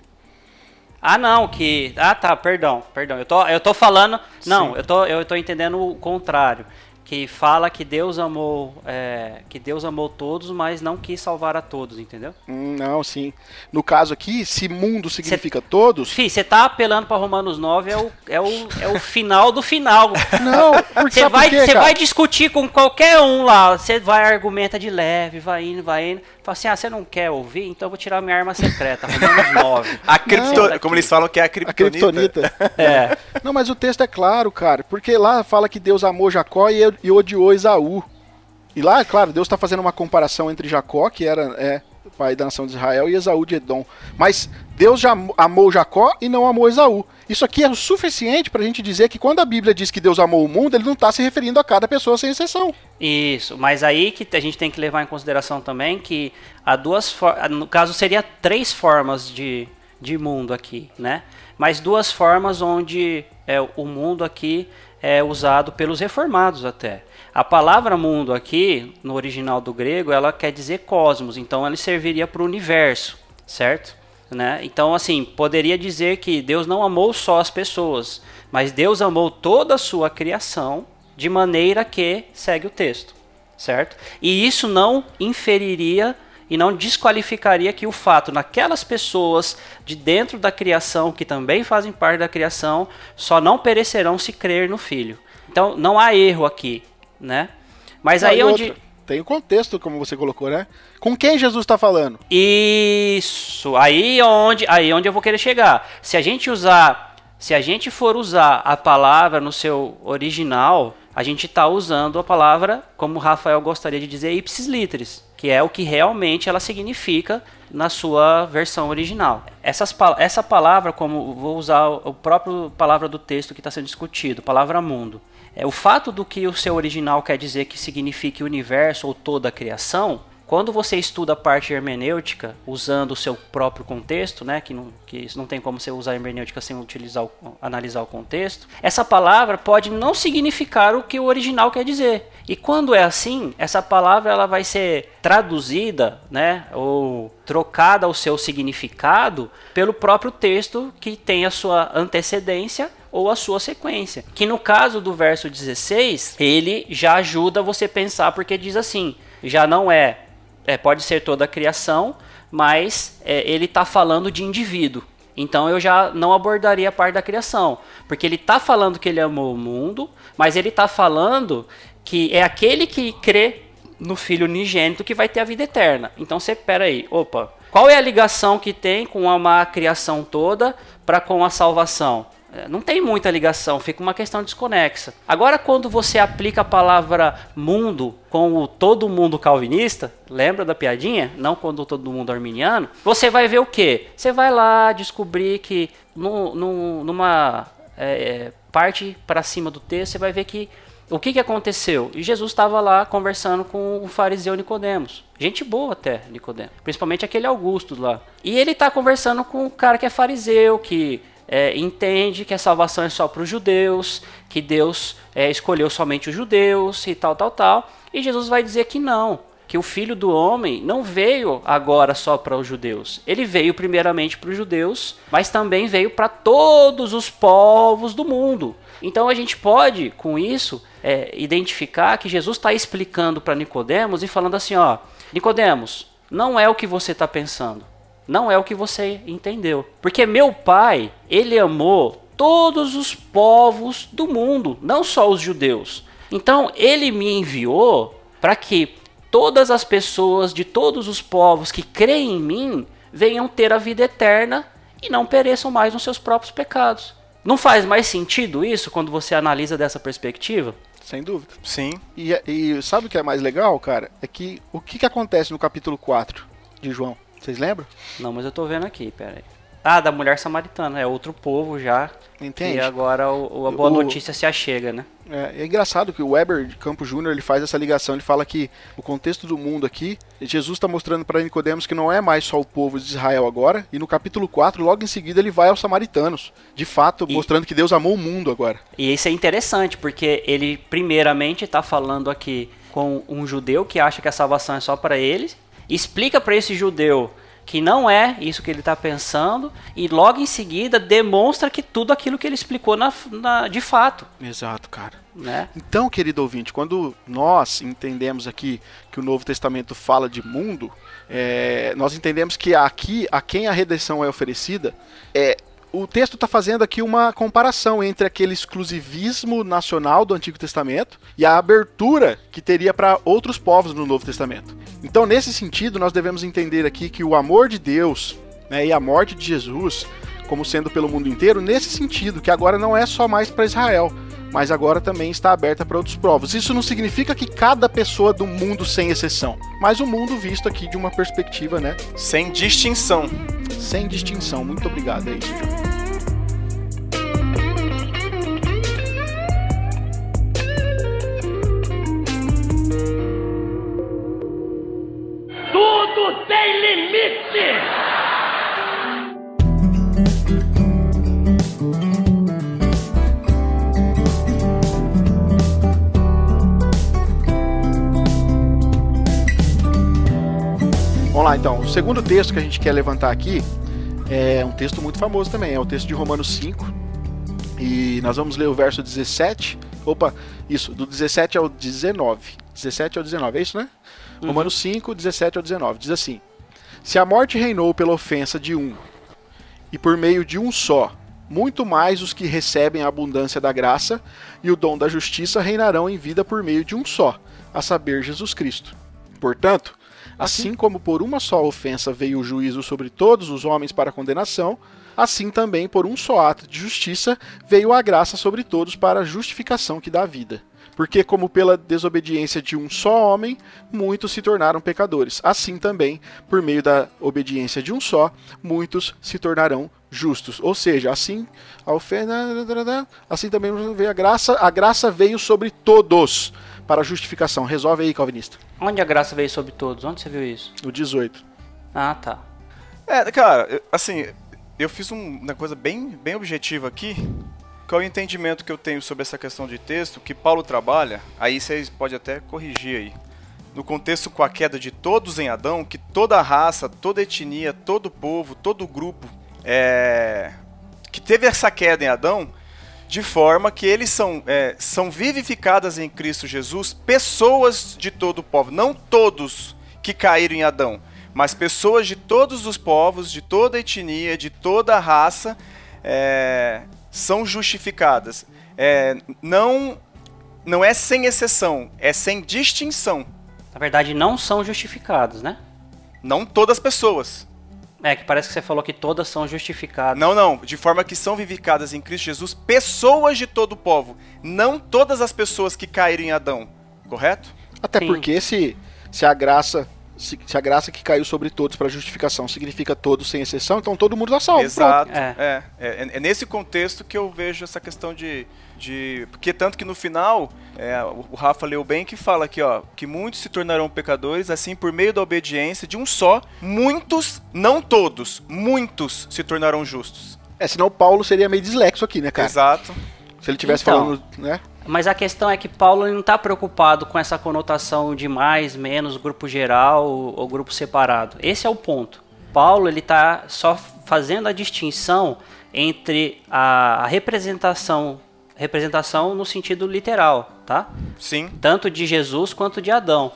Ah, não, que. Ah, tá, perdão, perdão. Eu tô, eu tô falando. Não, eu tô, eu tô entendendo o contrário. Que fala que Deus amou. é, que Deus amou todos, mas não quis salvar a todos, entendeu? Hum, não, sim. No caso aqui, se mundo significa todos, Fih, você tá apelando pra Romanos 9, é o, é o, é o final do final. Não, porque Você vai, por quê, você vai discutir com qualquer um lá, você vai argumenta de leve, vai indo, vai indo. Fala assim, ah, você não quer ouvir? Então eu vou tirar minha arma secreta, Romanos 9. A cripto... Não. Como eles falam que é a A criptonita. criptonita. É. Não, mas o texto é claro, cara, porque lá fala que Deus amou Jacó e, e odiou Esaú. E lá, claro, Deus está fazendo uma comparação entre Jacó, que era é, pai da nação de Israel, e Esaú de Edom. Mas Deus já amou Jacó e não amou Esaú. Isso aqui é o suficiente para a gente dizer que quando a Bíblia diz que Deus amou o mundo, ele não está se referindo a cada pessoa sem exceção. Isso, mas aí que a gente tem que levar em consideração também que há duas no caso seria três formas de, de mundo aqui, né? Mas duas formas onde é, o mundo aqui é usado pelos reformados até. A palavra mundo aqui, no original do grego, ela quer dizer cosmos, então ela serviria para o universo, certo? Né? Então, assim, poderia dizer que Deus não amou só as pessoas, mas Deus amou toda a sua criação de maneira que segue o texto, certo? E isso não inferiria e não desqualificaria que o fato naquelas pessoas de dentro da criação que também fazem parte da criação só não perecerão se crer no filho. Então não há erro aqui, né? Mas aí onde tem o contexto como você colocou, né? Com quem Jesus está falando? Isso. Aí onde aí onde eu vou querer chegar. Se a gente usar se a gente for usar a palavra no seu original, a gente está usando a palavra, como o Rafael gostaria de dizer, ipsis literis que é o que realmente ela significa na sua versão original. Essas, essa palavra, como vou usar o próprio palavra do texto que está sendo discutido, palavra mundo. É, o fato do que o seu original quer dizer que signifique universo ou toda a criação, quando você estuda a parte hermenêutica, usando o seu próprio contexto, né, que, não, que não tem como você usar hermenêutica sem utilizar o, analisar o contexto, essa palavra pode não significar o que o original quer dizer. E quando é assim, essa palavra ela vai ser traduzida, né, ou trocada o seu significado pelo próprio texto que tem a sua antecedência ou a sua sequência. Que no caso do verso 16, ele já ajuda você a pensar porque diz assim: já não é é, pode ser toda a criação, mas é, ele está falando de indivíduo. Então eu já não abordaria a parte da criação, porque ele está falando que ele amou o mundo, mas ele está falando que é aquele que crê no Filho unigênito que vai ter a vida eterna. Então você, pera aí, opa, qual é a ligação que tem com a criação toda para com a salvação? É, não tem muita ligação, fica uma questão desconexa. Agora, quando você aplica a palavra mundo com o todo mundo calvinista, lembra da piadinha? Não quando todo mundo arminiano, você vai ver o que? Você vai lá descobrir que no, no, numa é, é parte para cima do texto, você vai ver que o que, que aconteceu? E Jesus estava lá conversando com o fariseu Nicodemos. Gente boa até, Nicodemos. Principalmente aquele Augusto lá. E ele está conversando com o cara que é fariseu, que é, entende que a salvação é só para os judeus, que Deus é, escolheu somente os judeus e tal, tal, tal. E Jesus vai dizer que não, que o filho do homem não veio agora só para os judeus. Ele veio primeiramente para os judeus, mas também veio para todos os povos do mundo. Então a gente pode, com isso, é, identificar que Jesus está explicando para Nicodemos e falando assim, ó, Nicodemos, não é o que você está pensando. Não é o que você entendeu. Porque meu pai, ele amou todos os povos do mundo, não só os judeus. Então ele me enviou para que todas as pessoas de todos os povos que creem em mim venham ter a vida eterna e não pereçam mais nos seus próprios pecados. Não faz mais sentido isso quando você analisa dessa perspectiva? Sem dúvida. Sim. E, e sabe o que é mais legal, cara? É que o que, que acontece no capítulo 4 de João? Vocês lembram? Não, mas eu tô vendo aqui, pera aí. Ah, da mulher samaritana, é outro povo já. Entende? E agora o, a boa o, notícia se achega, né? É, é, engraçado que o Weber de Campo Júnior ele faz essa ligação, ele fala que o contexto do mundo aqui, Jesus está mostrando para Nicodemos que não é mais só o povo de Israel agora, e no capítulo 4, logo em seguida, ele vai aos samaritanos, de fato, e, mostrando que Deus amou o mundo agora. E isso é interessante, porque ele primeiramente está falando aqui com um judeu que acha que a salvação é só para eles, explica para esse judeu que não é isso que ele está pensando e logo em seguida demonstra que tudo aquilo que ele explicou na, na, de fato. Exato, cara. Né? Então, querido ouvinte, quando nós entendemos aqui que o Novo Testamento fala de mundo, é, nós entendemos que aqui a quem a redenção é oferecida é o texto está fazendo aqui uma comparação entre aquele exclusivismo nacional do Antigo Testamento e a abertura que teria para outros povos no Novo Testamento. Então, nesse sentido, nós devemos entender aqui que o amor de Deus né, e a morte de Jesus, como sendo pelo mundo inteiro, nesse sentido, que agora não é só mais para Israel, mas agora também está aberta para outros povos. Isso não significa que cada pessoa do mundo sem exceção, mas o mundo visto aqui de uma perspectiva, né? Sem distinção. Sem distinção. Muito obrigado, é isso, João. Lá então. O segundo texto que a gente quer levantar aqui é um texto muito famoso também, é o texto de Romanos 5. E nós vamos ler o verso 17. Opa, isso, do 17 ao 19. 17 ao 19, é isso, né? Uhum. Romanos 5, 17 ao 19. Diz assim: Se a morte reinou pela ofensa de um, e por meio de um só, muito mais os que recebem a abundância da graça e o dom da justiça reinarão em vida por meio de um só, a saber, Jesus Cristo. Portanto, Assim como por uma só ofensa veio o juízo sobre todos os homens para condenação, assim também por um só ato de justiça veio a graça sobre todos para a justificação que dá vida. Porque, como pela desobediência de um só homem, muitos se tornaram pecadores, assim também, por meio da obediência de um só, muitos se tornarão justos. Ou seja, assim a ofensa, assim também veio a graça, a graça veio sobre todos para a justificação. Resolve aí, calvinista. Onde a graça veio sobre todos? Onde você viu isso? No 18. Ah, tá. É, cara, assim, eu fiz uma coisa bem, bem objetiva aqui. Qual é o entendimento que eu tenho sobre essa questão de texto que Paulo trabalha? Aí vocês podem até corrigir aí. No contexto com a queda de todos em Adão, que toda raça, toda etnia, todo povo, todo grupo é, que teve essa queda em Adão, de forma que eles são, é, são vivificadas em Cristo Jesus pessoas de todo o povo, não todos que caíram em Adão, mas pessoas de todos os povos, de toda etnia, de toda raça, é, são justificadas. É, não, não é sem exceção, é sem distinção. Na verdade, não são justificados, né? Não todas as pessoas. É, que parece que você falou que todas são justificadas. Não, não. De forma que são vivificadas em Cristo Jesus pessoas de todo o povo. Não todas as pessoas que caíram em Adão. Correto? Até Sim. porque se, se a graça se, se, a graça que caiu sobre todos para justificação significa todos sem exceção, então todo mundo está salvo. Exato. É. É, é. é, nesse contexto que eu vejo essa questão de. De porque tanto que no final, é, o Rafa leu bem que fala aqui, ó, que muitos se tornarão pecadores, assim por meio da obediência de um só, muitos, não todos, muitos se tornarão justos. É, senão Paulo seria meio dislexo aqui, né, cara? Exato. Se ele tivesse então, falando, né? Mas a questão é que Paulo não está preocupado com essa conotação de mais, menos, grupo geral ou grupo separado. Esse é o ponto. Paulo ele está só fazendo a distinção entre a representação representação no sentido literal, tá? Sim. Tanto de Jesus quanto de Adão.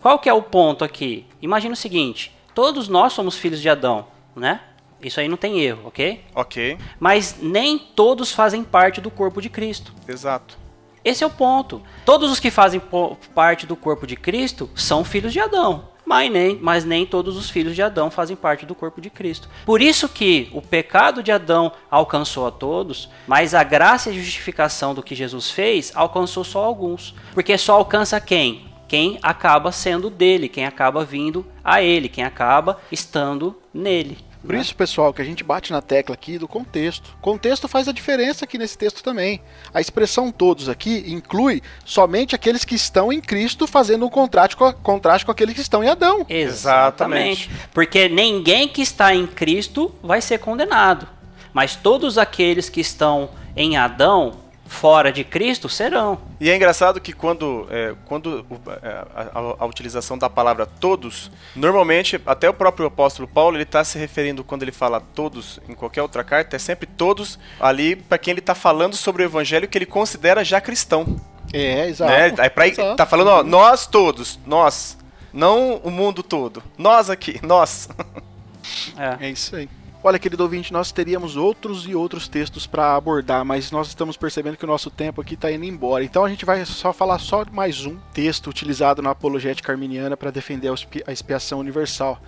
Qual que é o ponto aqui? Imagina o seguinte: todos nós somos filhos de Adão, né? Isso aí não tem erro, ok? Ok. Mas nem todos fazem parte do corpo de Cristo. Exato. Esse é o ponto. Todos os que fazem parte do corpo de Cristo são filhos de Adão. Mas nem, mas nem todos os filhos de Adão fazem parte do corpo de Cristo. Por isso que o pecado de Adão alcançou a todos, mas a graça e a justificação do que Jesus fez alcançou só alguns. Porque só alcança quem? Quem acaba sendo dele, quem acaba vindo a ele, quem acaba estando nele. Por isso, pessoal, que a gente bate na tecla aqui do contexto. Contexto faz a diferença aqui nesse texto também. A expressão todos aqui inclui somente aqueles que estão em Cristo fazendo um contraste com, a, contraste com aqueles que estão em Adão. Exatamente. Porque ninguém que está em Cristo vai ser condenado. Mas todos aqueles que estão em Adão fora de Cristo serão. E é engraçado que quando, é, quando é, a, a, a, utilização da palavra todos, normalmente até o próprio apóstolo Paulo ele está se referindo quando ele fala todos em qualquer outra carta é sempre todos ali para quem ele está falando sobre o evangelho que ele considera já cristão. É, exato. Né? É pra, exato. Tá falando ó, nós todos, nós, não o mundo todo, nós aqui, nós. É, é isso aí. Olha, querido ouvinte, nós teríamos outros e outros textos para abordar, mas nós estamos percebendo que o nosso tempo aqui está indo embora. Então a gente vai só falar só mais um texto utilizado na apologética arminiana para defender a expiação universal.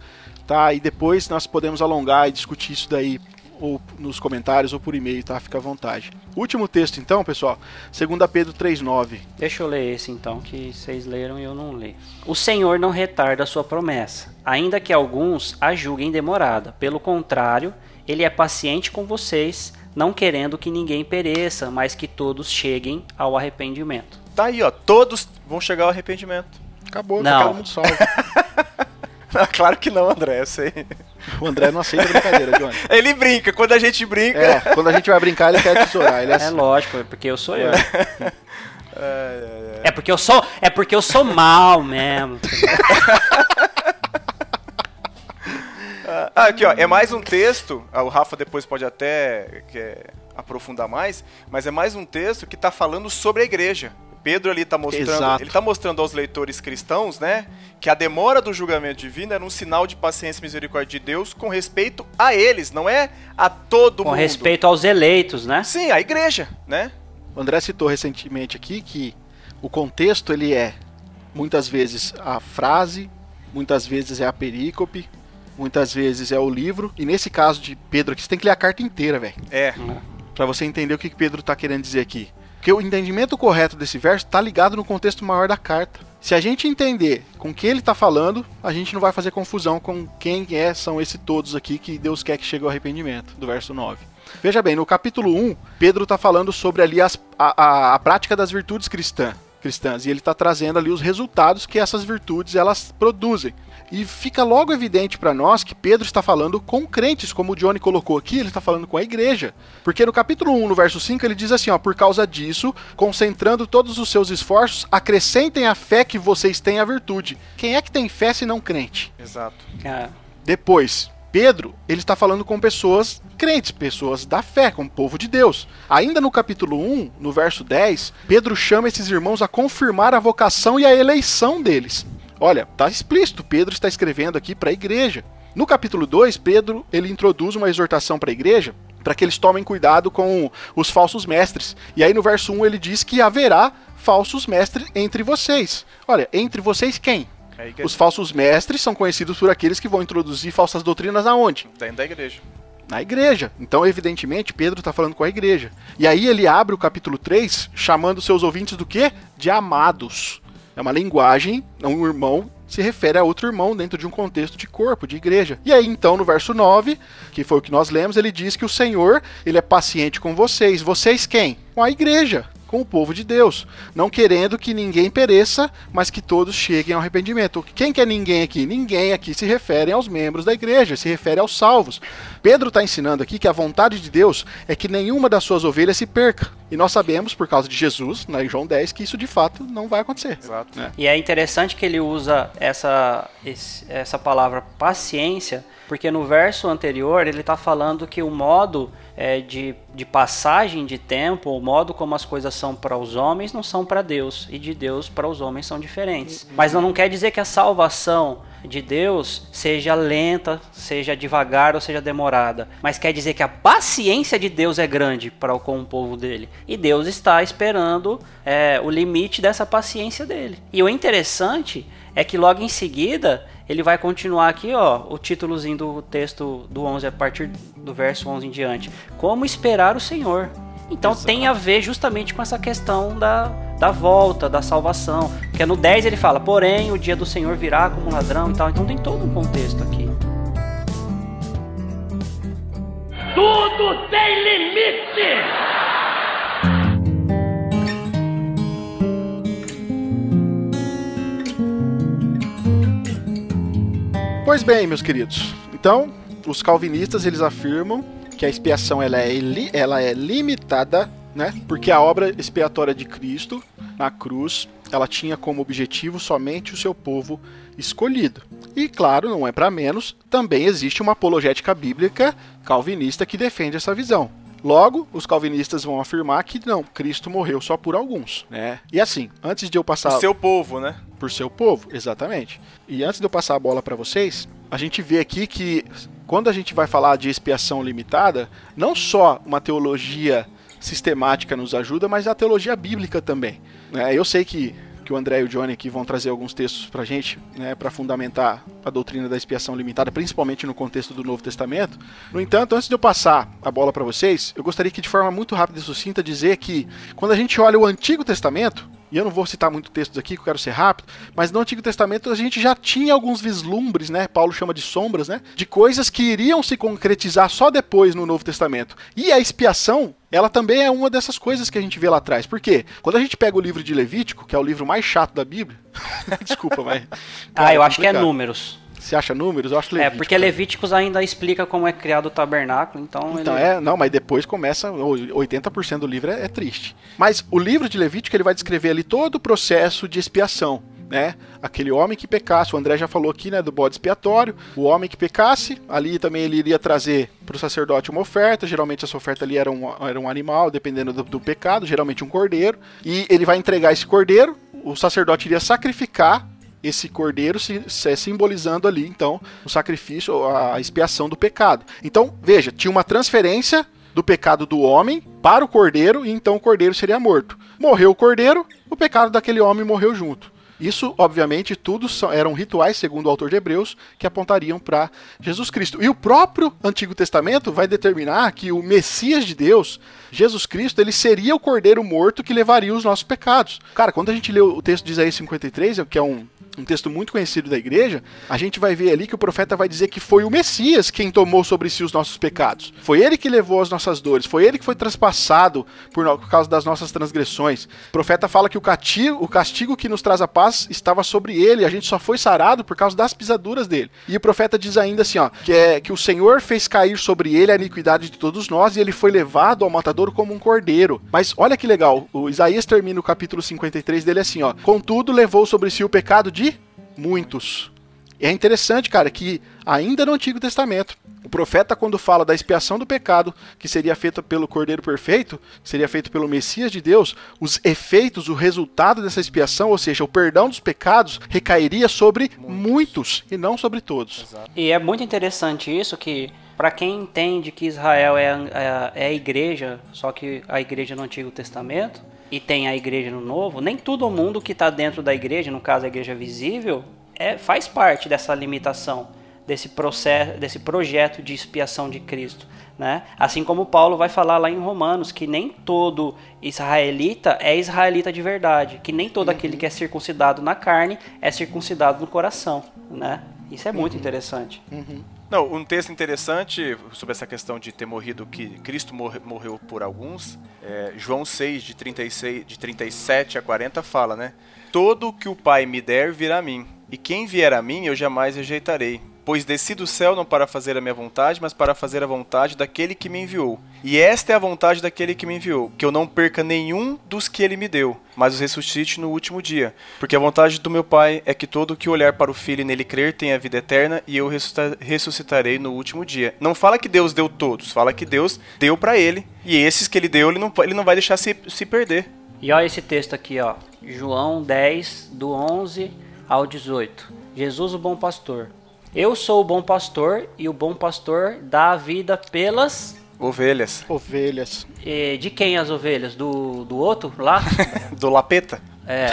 Tá? E depois nós podemos alongar e discutir isso daí ou nos comentários ou por e-mail, tá? Fica à vontade. Último texto então, pessoal, 2 Pedro 3:9. Deixa eu ler esse então, que vocês leram e eu não li. O Senhor não retarda a sua promessa, ainda que alguns a julguem demorada. Pelo contrário, ele é paciente com vocês, não querendo que ninguém pereça, mas que todos cheguem ao arrependimento. Tá aí, ó. Todos vão chegar ao arrependimento. Acabou, Não. tá todo mundo salvo. claro que não, André. Eu sei. O André não aceita brincadeira, Johnny. Ele brinca. Quando a gente brinca. É, quando a gente vai brincar, ele quer tesourar. Ele é É assim. lógico, é porque eu sou eu. Ai. É porque eu sou, é porque eu sou mal mesmo. Ah, aqui, ó. É mais um texto. ah, O Rafa depois pode até quer aprofundar mais. Mas é mais um texto que tá falando sobre a igreja. Pedro ali tá mostrando, Exato. ele tá mostrando aos leitores cristãos, né, que a demora do julgamento divino era um sinal de paciência e misericórdia de Deus com respeito a eles, não é a todo Com mundo. respeito aos eleitos, né? Sim, a igreja, né? O André citou recentemente aqui que o contexto ele é muitas vezes a frase, muitas vezes é a perícope, muitas vezes é o livro. E nesse caso de Pedro aqui, você tem que ler a carta inteira, velho. É. Pra você entender o que que Pedro tá querendo dizer aqui. Porque o entendimento correto desse verso tá ligado no contexto maior da carta. Se a gente entender com quem ele tá falando, a gente não vai fazer confusão com quem é, são esses todos aqui que Deus quer que chegue ao arrependimento, do verso 9. Veja bem, no capítulo 1, Pedro tá falando sobre ali as- a, a- a prática das virtudes cristã, cristãs, e ele tá trazendo ali os resultados que essas virtudes elas produzem. E fica logo evidente para nós que Pedro está falando com crentes, como o Johnny colocou aqui, ele está falando com a igreja. Porque no capítulo 1, no verso 5, ele diz assim, ó, por causa disso, concentrando todos os seus esforços, acrescentem a fé que vocês têm à virtude. Quem é que tem fé se não crente? Exato. É, Depois, Pedro, ele está falando com pessoas crentes, pessoas da fé, com o povo de Deus. Ainda no capítulo 1, no verso 10, Pedro chama esses irmãos a confirmar a vocação e a eleição deles. Olha, tá explícito, Pedro está escrevendo aqui para a igreja. No capítulo 2, Pedro, ele introduz uma exortação para a igreja para que eles tomem cuidado com os falsos mestres. E aí no verso 1 ele diz que haverá falsos mestres entre vocês. Olha, entre vocês quem? É. Os falsos mestres são conhecidos por aqueles que vão introduzir falsas doutrinas aonde? Dentro da igreja. Na igreja. Então, evidentemente, Pedro está falando com a igreja. E aí ele abre o capítulo 3 chamando seus ouvintes do quê? De amados. É uma linguagem, um irmão se refere a outro irmão dentro de um contexto de corpo, de igreja. E aí, então, no verso 9, que foi o que nós lemos, ele diz que o Senhor, ele é paciente com vocês. Vocês quem? Com a igreja com o povo de Deus, não querendo que ninguém pereça, mas que todos cheguem ao arrependimento. Quem que é ninguém aqui? Ninguém aqui se refere aos membros da igreja, se refere aos salvos. Pedro está ensinando aqui que a vontade de Deus é que nenhuma das suas ovelhas se perca. E nós sabemos, por causa de Jesus, na João 10, que isso de fato não vai acontecer. Exato. É. E é interessante que ele usa essa, esse- essa palavra paciência, porque no verso anterior ele está falando que o modo é, de, de passagem de tempo, o modo como as coisas são para os homens, não são para Deus, e de Deus para os homens são diferentes. Mas não, quer dizer que a salvação de Deus seja lenta, seja devagar ou seja demorada, mas quer dizer que a paciência de Deus é grande para o- com o povo dele. E Deus está esperando é, o limite dessa paciência dele. E o interessante é que logo em seguida ele vai continuar aqui, ó, o títulozinho do texto do 11 a partir do verso 11 em diante. Como esperar o Senhor. Então tem a ver justamente com essa questão da, da volta, da salvação. Porque no 10 ele fala, porém o dia do Senhor virá como um ladrão e tal. Então tem todo um contexto aqui. Tudo tem limite! Pois bem, meus queridos. Então, os calvinistas eles afirmam que a expiação ela é, li- ela é limitada, né? Porque a obra expiatória de Cristo na cruz, ela tinha como objetivo somente o seu povo escolhido. E claro, não é para menos, também existe uma apologética bíblica calvinista que defende essa visão. Logo, os calvinistas vão afirmar que não, Cristo morreu só por alguns, né? E assim, antes de eu passar O seu povo, né? por seu povo, exatamente. E antes de eu passar a bola para vocês, a gente vê aqui que quando a gente vai falar de expiação limitada, não só uma teologia sistemática nos ajuda, mas a teologia bíblica também. né? eu sei que, que o André e o Johnny aqui vão trazer alguns textos pra gente, né, para fundamentar a doutrina da expiação limitada, principalmente no contexto do Novo Testamento. No entanto, antes de eu passar a bola para vocês, eu gostaria que de forma muito rápida e sucinta dizer que quando a gente olha o Antigo Testamento, e eu não vou citar muito textos aqui, que eu quero ser rápido, mas no Antigo Testamento a gente já tinha alguns vislumbres, né? Paulo chama de sombras, né? De coisas que iriam se concretizar só depois no Novo Testamento. E a expiação, ela também é uma dessas coisas que a gente vê lá atrás. Por quê? Quando a gente pega o livro de Levítico, que é o livro mais chato da Bíblia, desculpa, mas. ah, eu acho que é números. Você acha números? Eu acho Levítico. É, porque Levíticos ainda explica como é criado o tabernáculo, então. Então ele... é, não, mas depois começa. 80% do livro é, é, triste. Mas o livro de Levítico ele vai descrever ali todo o processo de expiação. Né? Aquele homem que pecasse, o André já falou aqui, né, do bode expiatório. O homem que pecasse, ali também ele iria trazer para o sacerdote uma oferta. Geralmente essa oferta ali era um, era um animal, dependendo do, do pecado, geralmente um cordeiro. E ele vai entregar esse cordeiro. O sacerdote iria sacrificar esse cordeiro se, se, simbolizando ali, então, o sacrifício, a expiação do pecado. Então, veja, tinha uma transferência do pecado do homem para o cordeiro, e então o cordeiro seria morto. Morreu o cordeiro, o pecado daquele homem morreu junto. Isso, obviamente, tudo são, eram rituais, segundo o autor de Hebreus, que apontariam para Jesus Cristo. E o próprio Antigo Testamento vai determinar que o Messias de Deus, Jesus Cristo, ele seria o cordeiro morto que levaria os nossos pecados. Cara, quando a gente lê o texto de Isaías 53, que é um um texto muito conhecido da igreja, a gente vai ver ali que o profeta vai dizer que foi o Messias quem tomou sobre si os nossos pecados. Foi ele que levou as nossas dores, foi ele que foi traspassado por, por causa das nossas transgressões. O profeta fala que o castigo, o castigo que nos traz a paz estava sobre ele, a gente só foi sarado por causa das pisaduras dele. E o profeta diz ainda assim, ó, que é que o Senhor fez cair sobre ele a iniquidade de todos nós e ele foi levado ao matador como um cordeiro. Mas olha que legal, o Isaías termina o capítulo 53 dele assim, ó: "Contudo levou sobre si o pecado de muitos. E é interessante, cara, que ainda no Antigo Testamento, o profeta, quando fala da expiação do pecado, que seria feita pelo Cordeiro Perfeito, seria feito pelo Messias de Deus, os efeitos, o resultado dessa expiação, ou seja, o perdão dos pecados, recairia sobre muitos, muitos e não sobre todos. Exato. E é muito interessante isso, que para quem entende que Israel é a, é a igreja, só que a igreja no Antigo Testamento, e tem a igreja no novo, nem todo mundo que está dentro da igreja, no caso a igreja visível, é, faz parte dessa limitação, desse processo, desse projeto de expiação de Cristo. Né? Assim como Paulo vai falar lá em Romanos que nem todo israelita é israelita de verdade, que nem todo uhum. aquele que é circuncidado na carne é circuncidado no coração. Né? Isso é muito uhum. interessante. Uhum. Não, um texto interessante sobre essa questão de ter morrido, que Cristo morre, morreu por alguns, é, João 6, de, 36, de 37 a 40, fala, né? Todo que o Pai me der virá a mim, e quem vier a mim eu jamais rejeitarei. Pois desci do céu não para fazer a minha vontade, mas para fazer a vontade daquele que me enviou. E esta é a vontade daquele que me enviou, que eu não perca nenhum dos que ele me deu, mas os ressuscite no último dia. Porque a vontade do meu Pai é que todo que olhar para o Filho e nele crer tenha vida eterna, e eu ressuscitarei no último dia. Não fala que Deus deu todos, fala que Deus deu para ele, e esses que ele deu, ele não, ele não vai deixar se, se perder. E olha esse texto aqui, ó. João 10, do 11 ao 18. Jesus, o bom pastor. Eu sou o bom pastor e o bom pastor dá a vida pelas ovelhas. Ovelhas. E de quem as ovelhas? Do, do outro lá? do lapeta. É.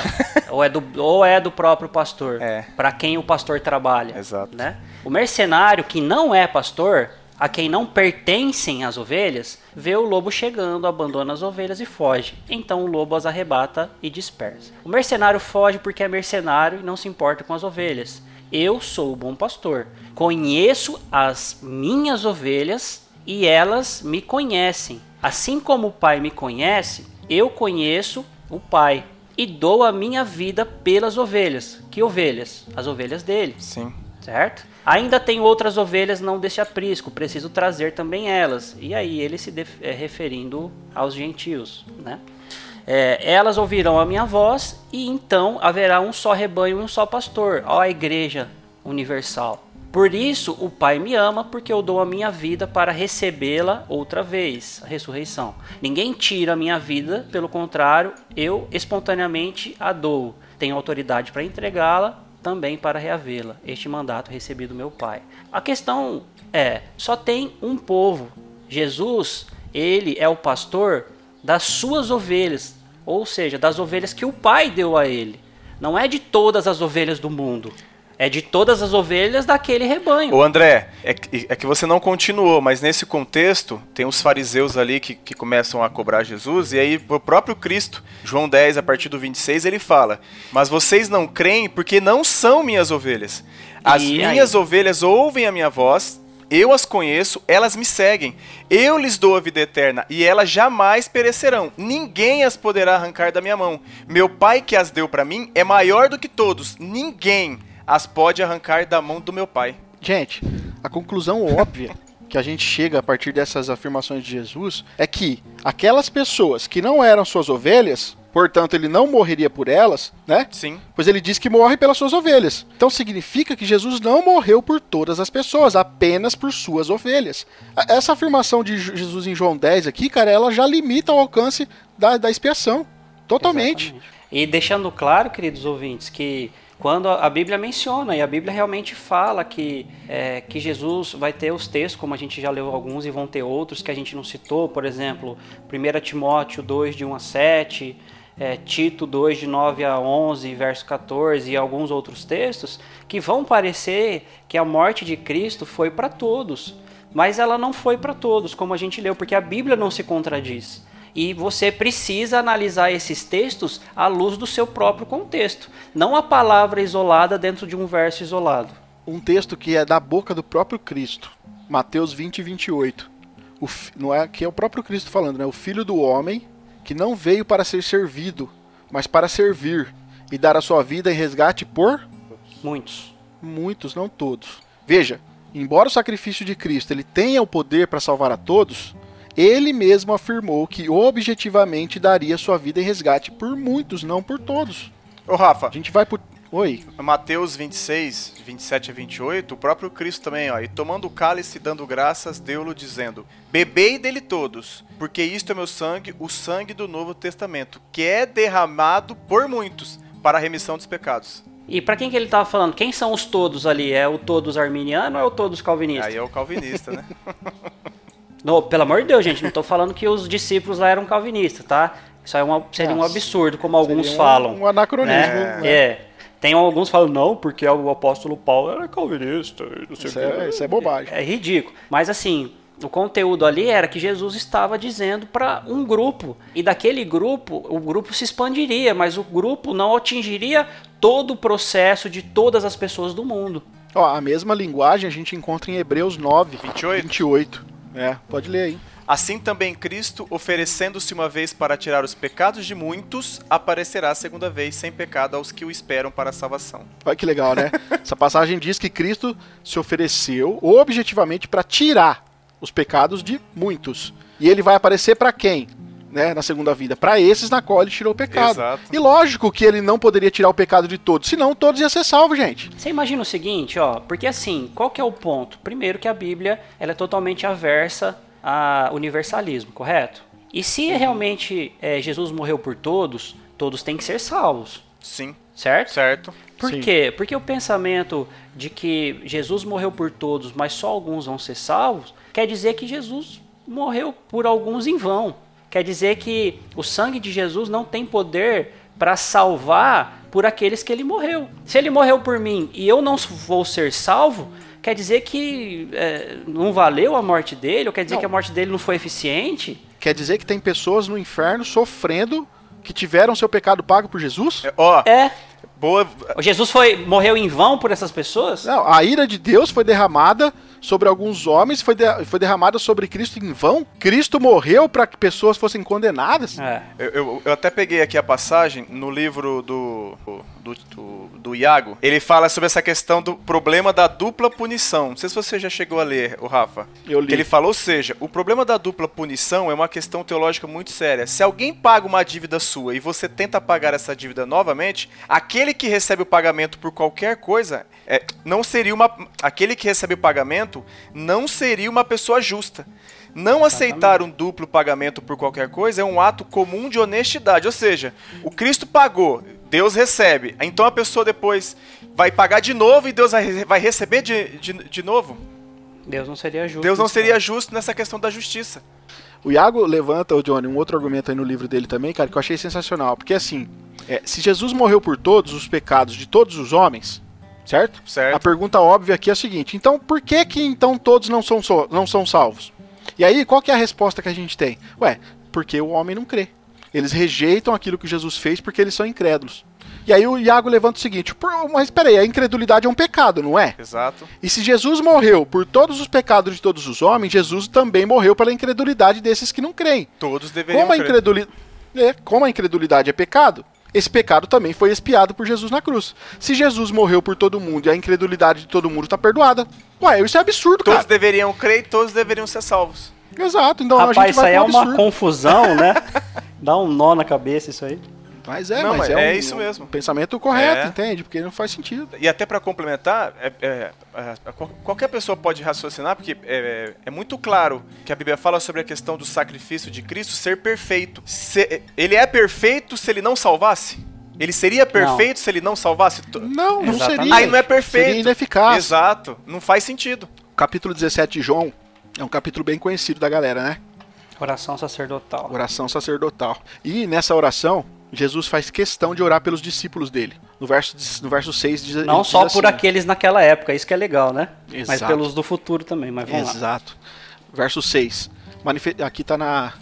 ou, é do, ou é do próprio pastor. É. Para quem o pastor trabalha. Exato. Né? O mercenário que não é pastor, a quem não pertencem as ovelhas, vê o lobo chegando, abandona as ovelhas e foge. Então o lobo as arrebata e dispersa. O mercenário foge porque é mercenário e não se importa com as ovelhas. Eu sou o bom pastor. Conheço as minhas ovelhas e elas me conhecem. Assim como o Pai me conhece, eu conheço o Pai e dou a minha vida pelas ovelhas. Que ovelhas? As ovelhas dele. Sim. Certo? Ainda tem outras ovelhas não deste aprisco, preciso trazer também elas. E aí ele se é, referindo aos gentios, né? É, elas ouvirão a minha voz e então haverá um só rebanho e um só pastor. Ó a igreja universal. Por isso o Pai me ama, porque eu dou a minha vida para recebê-la outra vez, a ressurreição. Ninguém tira a minha vida, pelo contrário, eu espontaneamente a dou. Tenho autoridade para entregá-la, também para reavê-la. Este mandato recebi do meu Pai. A questão é, só tem um povo. Jesus, ele é o pastor das suas ovelhas, ou seja, das ovelhas que o Pai deu a ele. não é de todas as ovelhas do mundo. É de todas as ovelhas daquele rebanho. Ô André, é que, é que você não continuou, mas nesse contexto, tem os fariseus ali que, que começam a cobrar Jesus, e aí o próprio Cristo, João 10, a partir do 26, ele fala: Mas vocês não creem porque não são minhas ovelhas. As E minhas aí? ovelhas ouvem a minha voz, eu as conheço, elas me seguem. Eu lhes dou a vida eterna e elas jamais perecerão. Ninguém as poderá arrancar da minha mão. Meu Pai que as deu para mim é maior do que todos. Ninguém as pode arrancar da mão do meu Pai. Gente, a conclusão óbvia que a gente chega a partir dessas afirmações de Jesus é que aquelas pessoas que não eram suas ovelhas, portanto ele não morreria por elas, né? Sim. Pois ele diz que morre pelas suas ovelhas. Então significa que Jesus não morreu por todas as pessoas, apenas por suas ovelhas. Essa afirmação de Jesus em João 10 aqui, cara, ela já limita o alcance da, da expiação. Totalmente. Exatamente. E deixando claro, queridos ouvintes, que quando a Bíblia menciona, e a Bíblia realmente fala que, é, que Jesus vai ter os textos, como a gente já leu alguns, e vão ter outros que a gente não citou, por exemplo, 1 Timóteo 2, de 1 a 7, é, Tito 2, de 9 a 11, verso 14, e alguns outros textos, que vão parecer que a morte de Cristo foi para todos. Mas ela não foi para todos, como a gente leu, porque a Bíblia não se contradiz. E você precisa analisar esses textos à luz do seu próprio contexto, não a palavra isolada dentro de um verso isolado. Um texto que é da boca do próprio Cristo. Mateus 20 e 28. O, não é que é o próprio Cristo falando, né? O filho do homem que não veio para ser servido, mas para servir e dar a sua vida em resgate por Muitos. muitos, não todos. Veja, embora o sacrifício de Cristo ele tenha o poder para salvar a todos, ele mesmo afirmou que objetivamente daria sua vida em resgate por muitos, não por todos. Ô Rafa, A gente vai por Oi. Mateus 26, 27 a 28, o próprio Cristo também, ó. E tomando o cálice e dando graças, deu-lo dizendo: Bebei dele todos, porque isto é meu sangue, o sangue do Novo Testamento, que é derramado por muitos para a remissão dos pecados. E para quem que ele estava falando? Quem são os todos ali? É o todos arminiano ou é o todos calvinista? Aí é o calvinista, né? Não, pelo amor de Deus, gente, não estou falando que os discípulos lá eram calvinistas, tá? Isso é uma- seria um Nossa. absurdo, como alguns Seria um- falam. um anacronismo, né? né? É. Tem alguns que falam, não, porque o apóstolo Paulo era calvinista. Não sei Isso o é, isso é bobagem. É ridículo. Mas assim, o conteúdo ali era que Jesus estava dizendo para um grupo. E daquele grupo, o grupo se expandiria, mas o grupo não atingiria todo o processo de todas as pessoas do mundo. Ó, a mesma linguagem a gente encontra em Hebreus 9, 28? 28. É, pode ler aí. Assim também Cristo, oferecendo-se uma vez para tirar os pecados de muitos, aparecerá a segunda vez sem pecado aos que o esperam para a salvação. Olha que legal, né? Essa passagem diz que Cristo se ofereceu objetivamente para tirar os pecados de muitos. E ele vai aparecer para quem? Né, na segunda vida, para esses na qual ele tirou o pecado. Exato. E lógico que ele não poderia tirar o pecado de todos, senão todos iam ser salvos, gente. Você imagina o seguinte, ó, porque assim, qual que é o ponto? Primeiro que a Bíblia, ela é totalmente aversa a universalismo, correto? E se realmente é, Jesus morreu por todos, todos têm que ser salvos, Sim, certo? certo? Por Sim. quê? Porque o pensamento de que Jesus morreu por todos, mas só alguns vão ser salvos, quer dizer que Jesus morreu por alguns em vão. Quer dizer que o sangue de Jesus não tem poder para salvar por aqueles que ele morreu. Se ele morreu por mim e eu não vou ser salvo, quer dizer que é, não valeu a morte dele, ou quer dizer Não. que a morte dele não foi eficiente? Quer dizer que tem pessoas no inferno sofrendo que tiveram seu pecado pago por Jesus? É, Ó, É. boa. Jesus foi morreu em vão por essas pessoas? Não, a ira de Deus foi derramada sobre alguns homens, foi, de- foi derramada sobre Cristo em vão. Cristo morreu para que pessoas fossem condenadas. É. Eu, eu- eu até peguei aqui a passagem no livro do, do, do, do Iago. Ele fala sobre essa questão do problema da dupla punição. Não sei se você já chegou a ler, o Rafa. Eu li. Que ele falou, ou seja, o problema da dupla punição é uma questão teológica muito séria. Se alguém paga uma dívida sua e você tenta pagar essa dívida novamente, aquele que recebe o pagamento por qualquer coisa é, não seria uma. Aquele que recebe o pagamento não seria uma pessoa justa. Não aceitar um duplo pagamento por qualquer coisa é um ato comum de honestidade. Ou seja, o Cristo pagou, Deus recebe. Então a pessoa depois vai pagar de novo e Deus vai vai receber de, de, de novo. Deus não seria justo. Deus não seria caso. justo nessa questão da justiça. O Iago levanta, o Johnny, um outro argumento aí no livro dele também, cara, que eu achei sensacional. Porque assim, é, se Jesus morreu por todos os pecados de todos os homens, certo? Certo. A pergunta óbvia aqui é a seguinte: então por que que então todos não são, so- não são salvos? E aí, qual que é a resposta que a gente tem? Ué, porque o homem não crê. Eles rejeitam aquilo que Jesus fez porque eles são incrédulos. E aí o Iago levanta o seguinte: "Por- mas peraí, a incredulidade é um pecado, não é? Exato. E se Jesus morreu por todos os pecados de todos os homens, Jesus também morreu pela incredulidade desses que não creem. Todos deveriam Como a, crer. increduli- é, como a incredulidade é pecado, esse pecado também foi expiado por Jesus na cruz. Se Jesus morreu por todo mundo e a incredulidade de todo mundo está perdoada, ué, isso é absurdo, Todos cara. deveriam crer e todos deveriam ser salvos. Exato, então a Rapaz, gente isso vai aí é uma absurdo. confusão, né? Dá um nó na cabeça isso aí. Mas é, Não, mas mas é, é um, isso mesmo. um pensamento correto, É. entende? Porque não faz sentido. E até pra complementar, é- é- é- qual- qualquer pessoa pode raciocinar, porque é, é muito claro que a Bíblia fala sobre a questão do sacrifício de Cristo ser perfeito. Se- ele é perfeito se ele não salvasse? Ele seria perfeito se ele não salvasse? Não, não Exatamente. seria. Aí não é perfeito. Seria ineficaz. Exato. Não faz sentido. Capítulo 17 de João é um capítulo bem conhecido da galera, né? Oração sacerdotal. Oração sacerdotal. E nessa oração, Jesus faz questão de orar pelos discípulos dele. No verso, no verso 6 diz Não diz só assim, por aqueles naquela época, isso que é legal, né? Mas Exato. pelos do futuro também, mas vamos lá. Exato. Verso 6. Manife- Aqui tá na,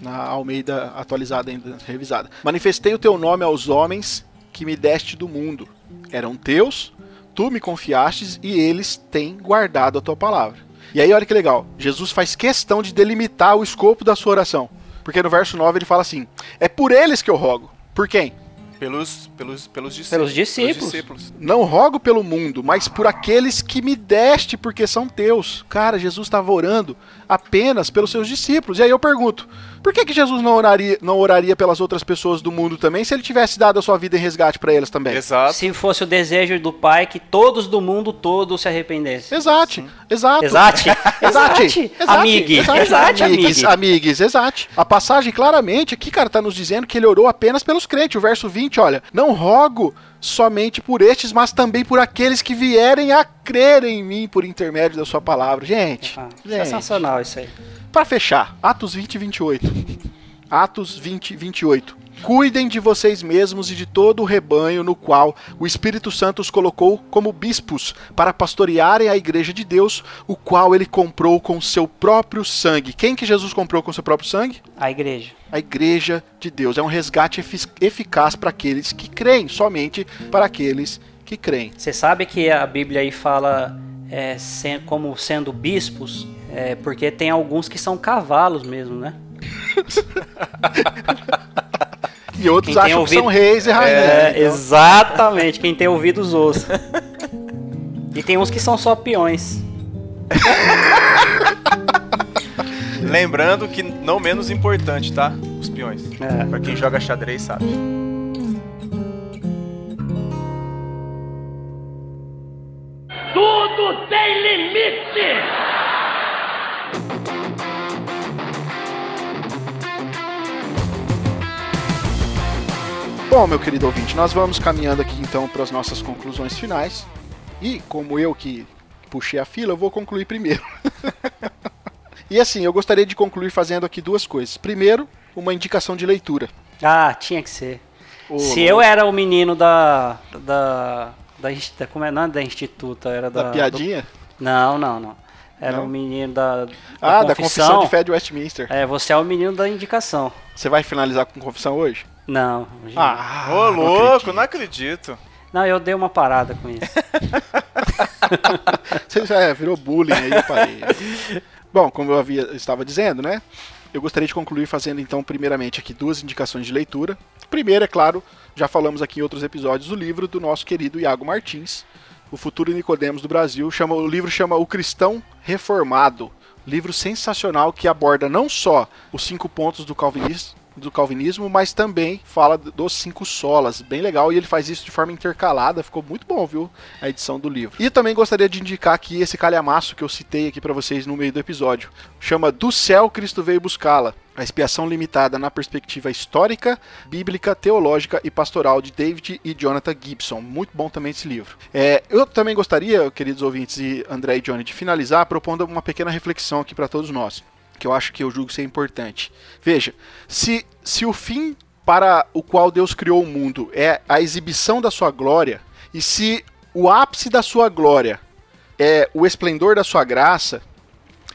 na Almeida atualizada ainda, revisada. Manifestei o teu nome aos homens que me deste do mundo. Eram teus, tu me confiastes e eles têm guardado a tua palavra. E aí olha que legal. Jesus faz questão de delimitar o escopo da sua oração. Porque no verso 9 ele fala assim: É por eles que eu rogo. Por quem? Pelos, pelos, pelos discípulos. Pelos discípulos. discípulos. Não rogo pelo mundo, mas por aqueles que me deste, porque são teus. Cara, Jesus estava orando apenas pelos seus discípulos. E aí eu pergunto: por que, que Jesus não oraria, não oraria pelas outras pessoas do mundo também, se ele tivesse dado a sua vida em resgate para eles também? Exato. Se fosse o desejo do Pai que todos do mundo todo se arrependessem. Exato, exato. Exate. Exate, Exate. Amigue. Exate, amigues, amigue. amigues, exate. A passagem claramente aqui, cara, tá nos dizendo que ele orou apenas pelos crentes. O verso 20, olha, não rogo somente por estes, mas também por aqueles que vierem a crer em mim por intermédio da sua palavra. Gente, Ah, gente. sensacional isso aí. Para fechar, Atos 20, 28. Atos 20, 28. Cuidem de vocês mesmos e de todo o rebanho no qual o Espírito Santo os colocou como bispos para pastorearem a igreja de Deus, o qual ele comprou com seu próprio sangue. Quem que Jesus comprou com seu próprio sangue? A igreja. A igreja de Deus. É um resgate efi- eficaz para aqueles que creem, somente para aqueles que creem. Você sabe que a Bíblia aí fala é, como sendo bispos, é, porque tem alguns que são cavalos mesmo, né? E outros acham que são ouvido- reis e rainhas. É, então. exatamente. Quem tem ouvidos ouça. E tem uns que são só peões. Lembrando que não menos importante, tá? Os peões. É. Pra quem joga xadrez sabe. Tudo tem limite! Bom, meu querido ouvinte, nós vamos caminhando aqui então para as nossas conclusões finais. E como eu que puxei a fila, eu vou concluir primeiro. e assim, eu gostaria de concluir fazendo aqui duas coisas. Primeiro, uma indicação de leitura. Ah, tinha que ser. Se Lô, eu era o menino da. da. da, da- como é? Não é da instituta, era da. da piadinha? do- não, não, não. Era Não? o menino da. da ah, da confissão de fé de Westminster. É, você é o menino da indicação. Você vai finalizar com confissão hoje? Não. hoje. Ah, Ô, não louco, acredito. não acredito. Não, eu dei uma parada com isso. Você é, virou bullying aí, eu parei. Bom, como eu havia, estava dizendo, né? Eu gostaria de concluir fazendo então, primeiramente, aqui duas indicações de leitura. Primeiro, é claro, já falamos aqui em outros episódios do livro do nosso querido Iago Martins, O Futuro Nicodemos do Brasil. Chama, o livro chama O Cristão Reformado. Livro sensacional que aborda não só os cinco pontos do calvinismo, do calvinismo, mas também fala dos cinco solas, bem legal, e ele faz isso de forma intercalada, ficou muito bom, viu, a edição do livro. E também gostaria de indicar aqui esse calhamaço que eu citei aqui para vocês no meio do episódio. Chama Do Céu Cristo Veio Buscá-la. A expiação limitada na perspectiva histórica, bíblica, teológica e pastoral de David e Jonathan Gibson. Muito bom também esse livro. É, eu também gostaria, queridos ouvintes e André e Johnny, de finalizar propondo uma pequena reflexão aqui para todos nós. Que eu acho que eu julgo ser importante. Veja, se, se o fim para o qual Deus criou o mundo é a exibição da sua glória, e se o ápice da sua glória é o esplendor da sua graça,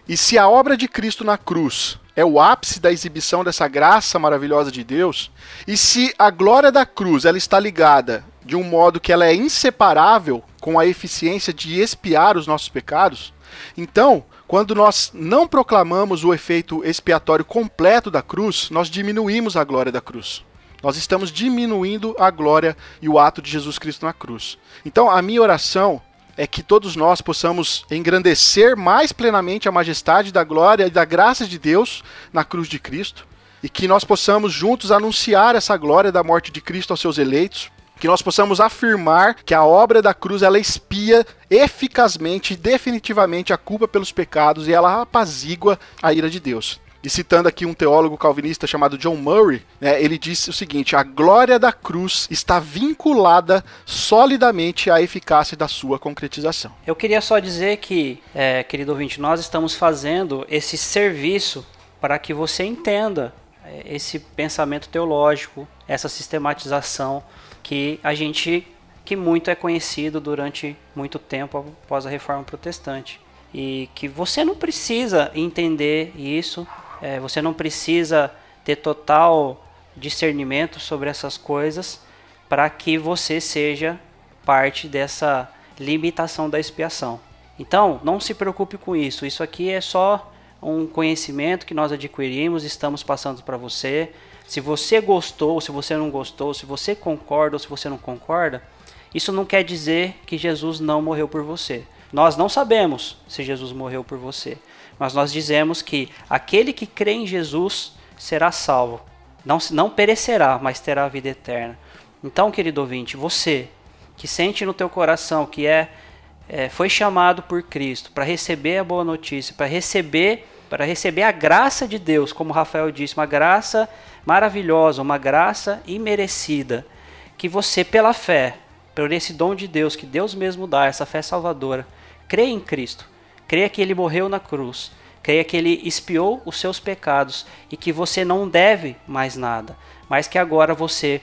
e se a obra de Cristo na cruz é o ápice da exibição dessa graça maravilhosa de Deus, e se a glória da cruz ela está ligada de um modo que ela é inseparável com a eficiência de expiar os nossos pecados, então, quando nós não proclamamos o efeito expiatório completo da cruz, nós diminuímos a glória da cruz. Nós estamos diminuindo a glória e o ato de Jesus Cristo na cruz. Então, a minha oração é que todos nós possamos engrandecer mais plenamente a majestade da glória e da graça de Deus na cruz de Cristo, e que nós possamos juntos anunciar essa glória da morte de Cristo aos seus eleitos, que nós possamos afirmar que a obra da cruz ela expia eficazmente e definitivamente a culpa pelos pecados e ela apazigua a ira de Deus. E citando aqui um teólogo calvinista chamado John Murray, né, ele disse o seguinte: a glória da cruz está vinculada solidamente à eficácia da sua concretização. Eu queria só dizer que, é, querido ouvinte, nós estamos fazendo esse serviço para que você entenda é, esse pensamento teológico, essa sistematização que a gente que muito é conhecido durante muito tempo após a reforma protestante e que você não precisa entender isso, é, você não precisa ter total discernimento sobre essas coisas para que você seja parte dessa limitação da expiação. Então, não se preocupe com isso. Isso aqui é só um conhecimento que nós adquirimos, estamos passando para você. Se você gostou, se você não gostou, se você concorda ou se você não concorda, isso não quer dizer que Jesus não morreu por você. Nós não sabemos se Jesus morreu por você, mas nós dizemos que aquele que crê em Jesus será salvo. Não, não perecerá, mas terá a vida eterna. Então, querido ouvinte, você que sente no teu coração que é, é foi chamado por Cristo para receber a boa notícia, para receber para receber a graça de Deus, como Rafael disse, uma graça maravilhosa, uma graça imerecida, que você, pela fé, por esse dom de Deus, que Deus mesmo dá, essa fé salvadora, crê em Cristo, creia que ele morreu na cruz, creia que ele expiou os seus pecados e que você não deve mais nada, mas que agora você,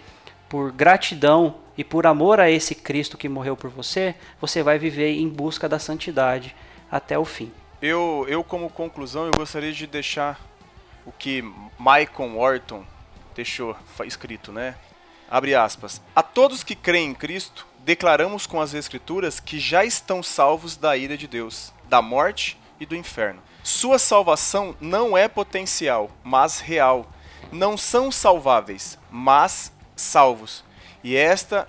por gratidão e por amor a esse Cristo que morreu por você, você vai viver em busca da santidade até o fim. Eu, eu como conclusão, eu gostaria de deixar o que Michael Orton deixou escrito, né? Abre aspas. A todos que creem em Cristo, declaramos com as Escrituras que já estão salvos da ira de Deus, da morte e do inferno. Sua salvação não é potencial, mas real. Não são salváveis, mas salvos. E esta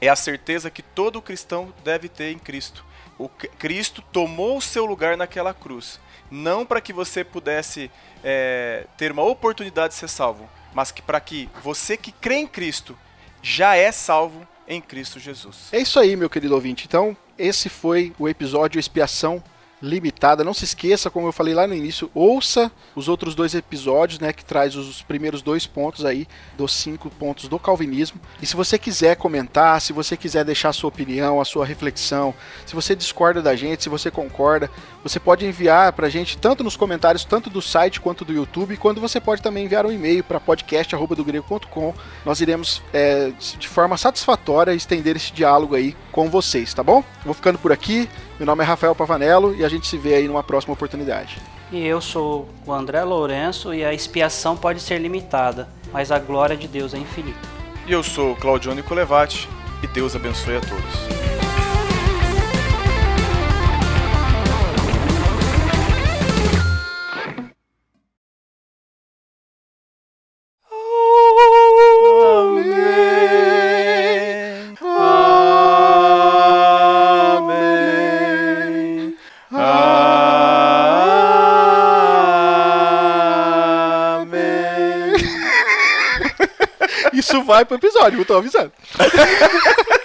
é a certeza que todo cristão deve ter em Cristo. O Cristo tomou o seu lugar naquela cruz, não para que você pudesse é, ter uma oportunidade de ser salvo, mas que para que você que crê em Cristo já é salvo em Cristo Jesus. É isso aí, meu querido ouvinte. Então, esse foi o episódio Expiação limitada. Não se esqueça, como eu falei lá no início, ouça os outros dois episódios, né, que traz os primeiros dois pontos aí dos cinco pontos do calvinismo. E se você quiser comentar, se você quiser deixar a sua opinião, a sua reflexão, se você discorda da gente, se você concorda, você pode enviar para a gente tanto nos comentários, tanto do site quanto do YouTube, quando você pode também enviar um e-mail para podcast@dogrego.com. Nós iremos é, de forma satisfatória estender esse diálogo aí com vocês, tá bom? Vou ficando por aqui. Meu nome é Rafael Pavanello e a gente se vê aí numa próxima oportunidade. E eu sou o André Lourenço e a expiação pode ser limitada, mas a glória de Deus é infinita. E eu sou o Claudione Colevati e Deus abençoe a todos. Vai pro episódio, eu tô avisando.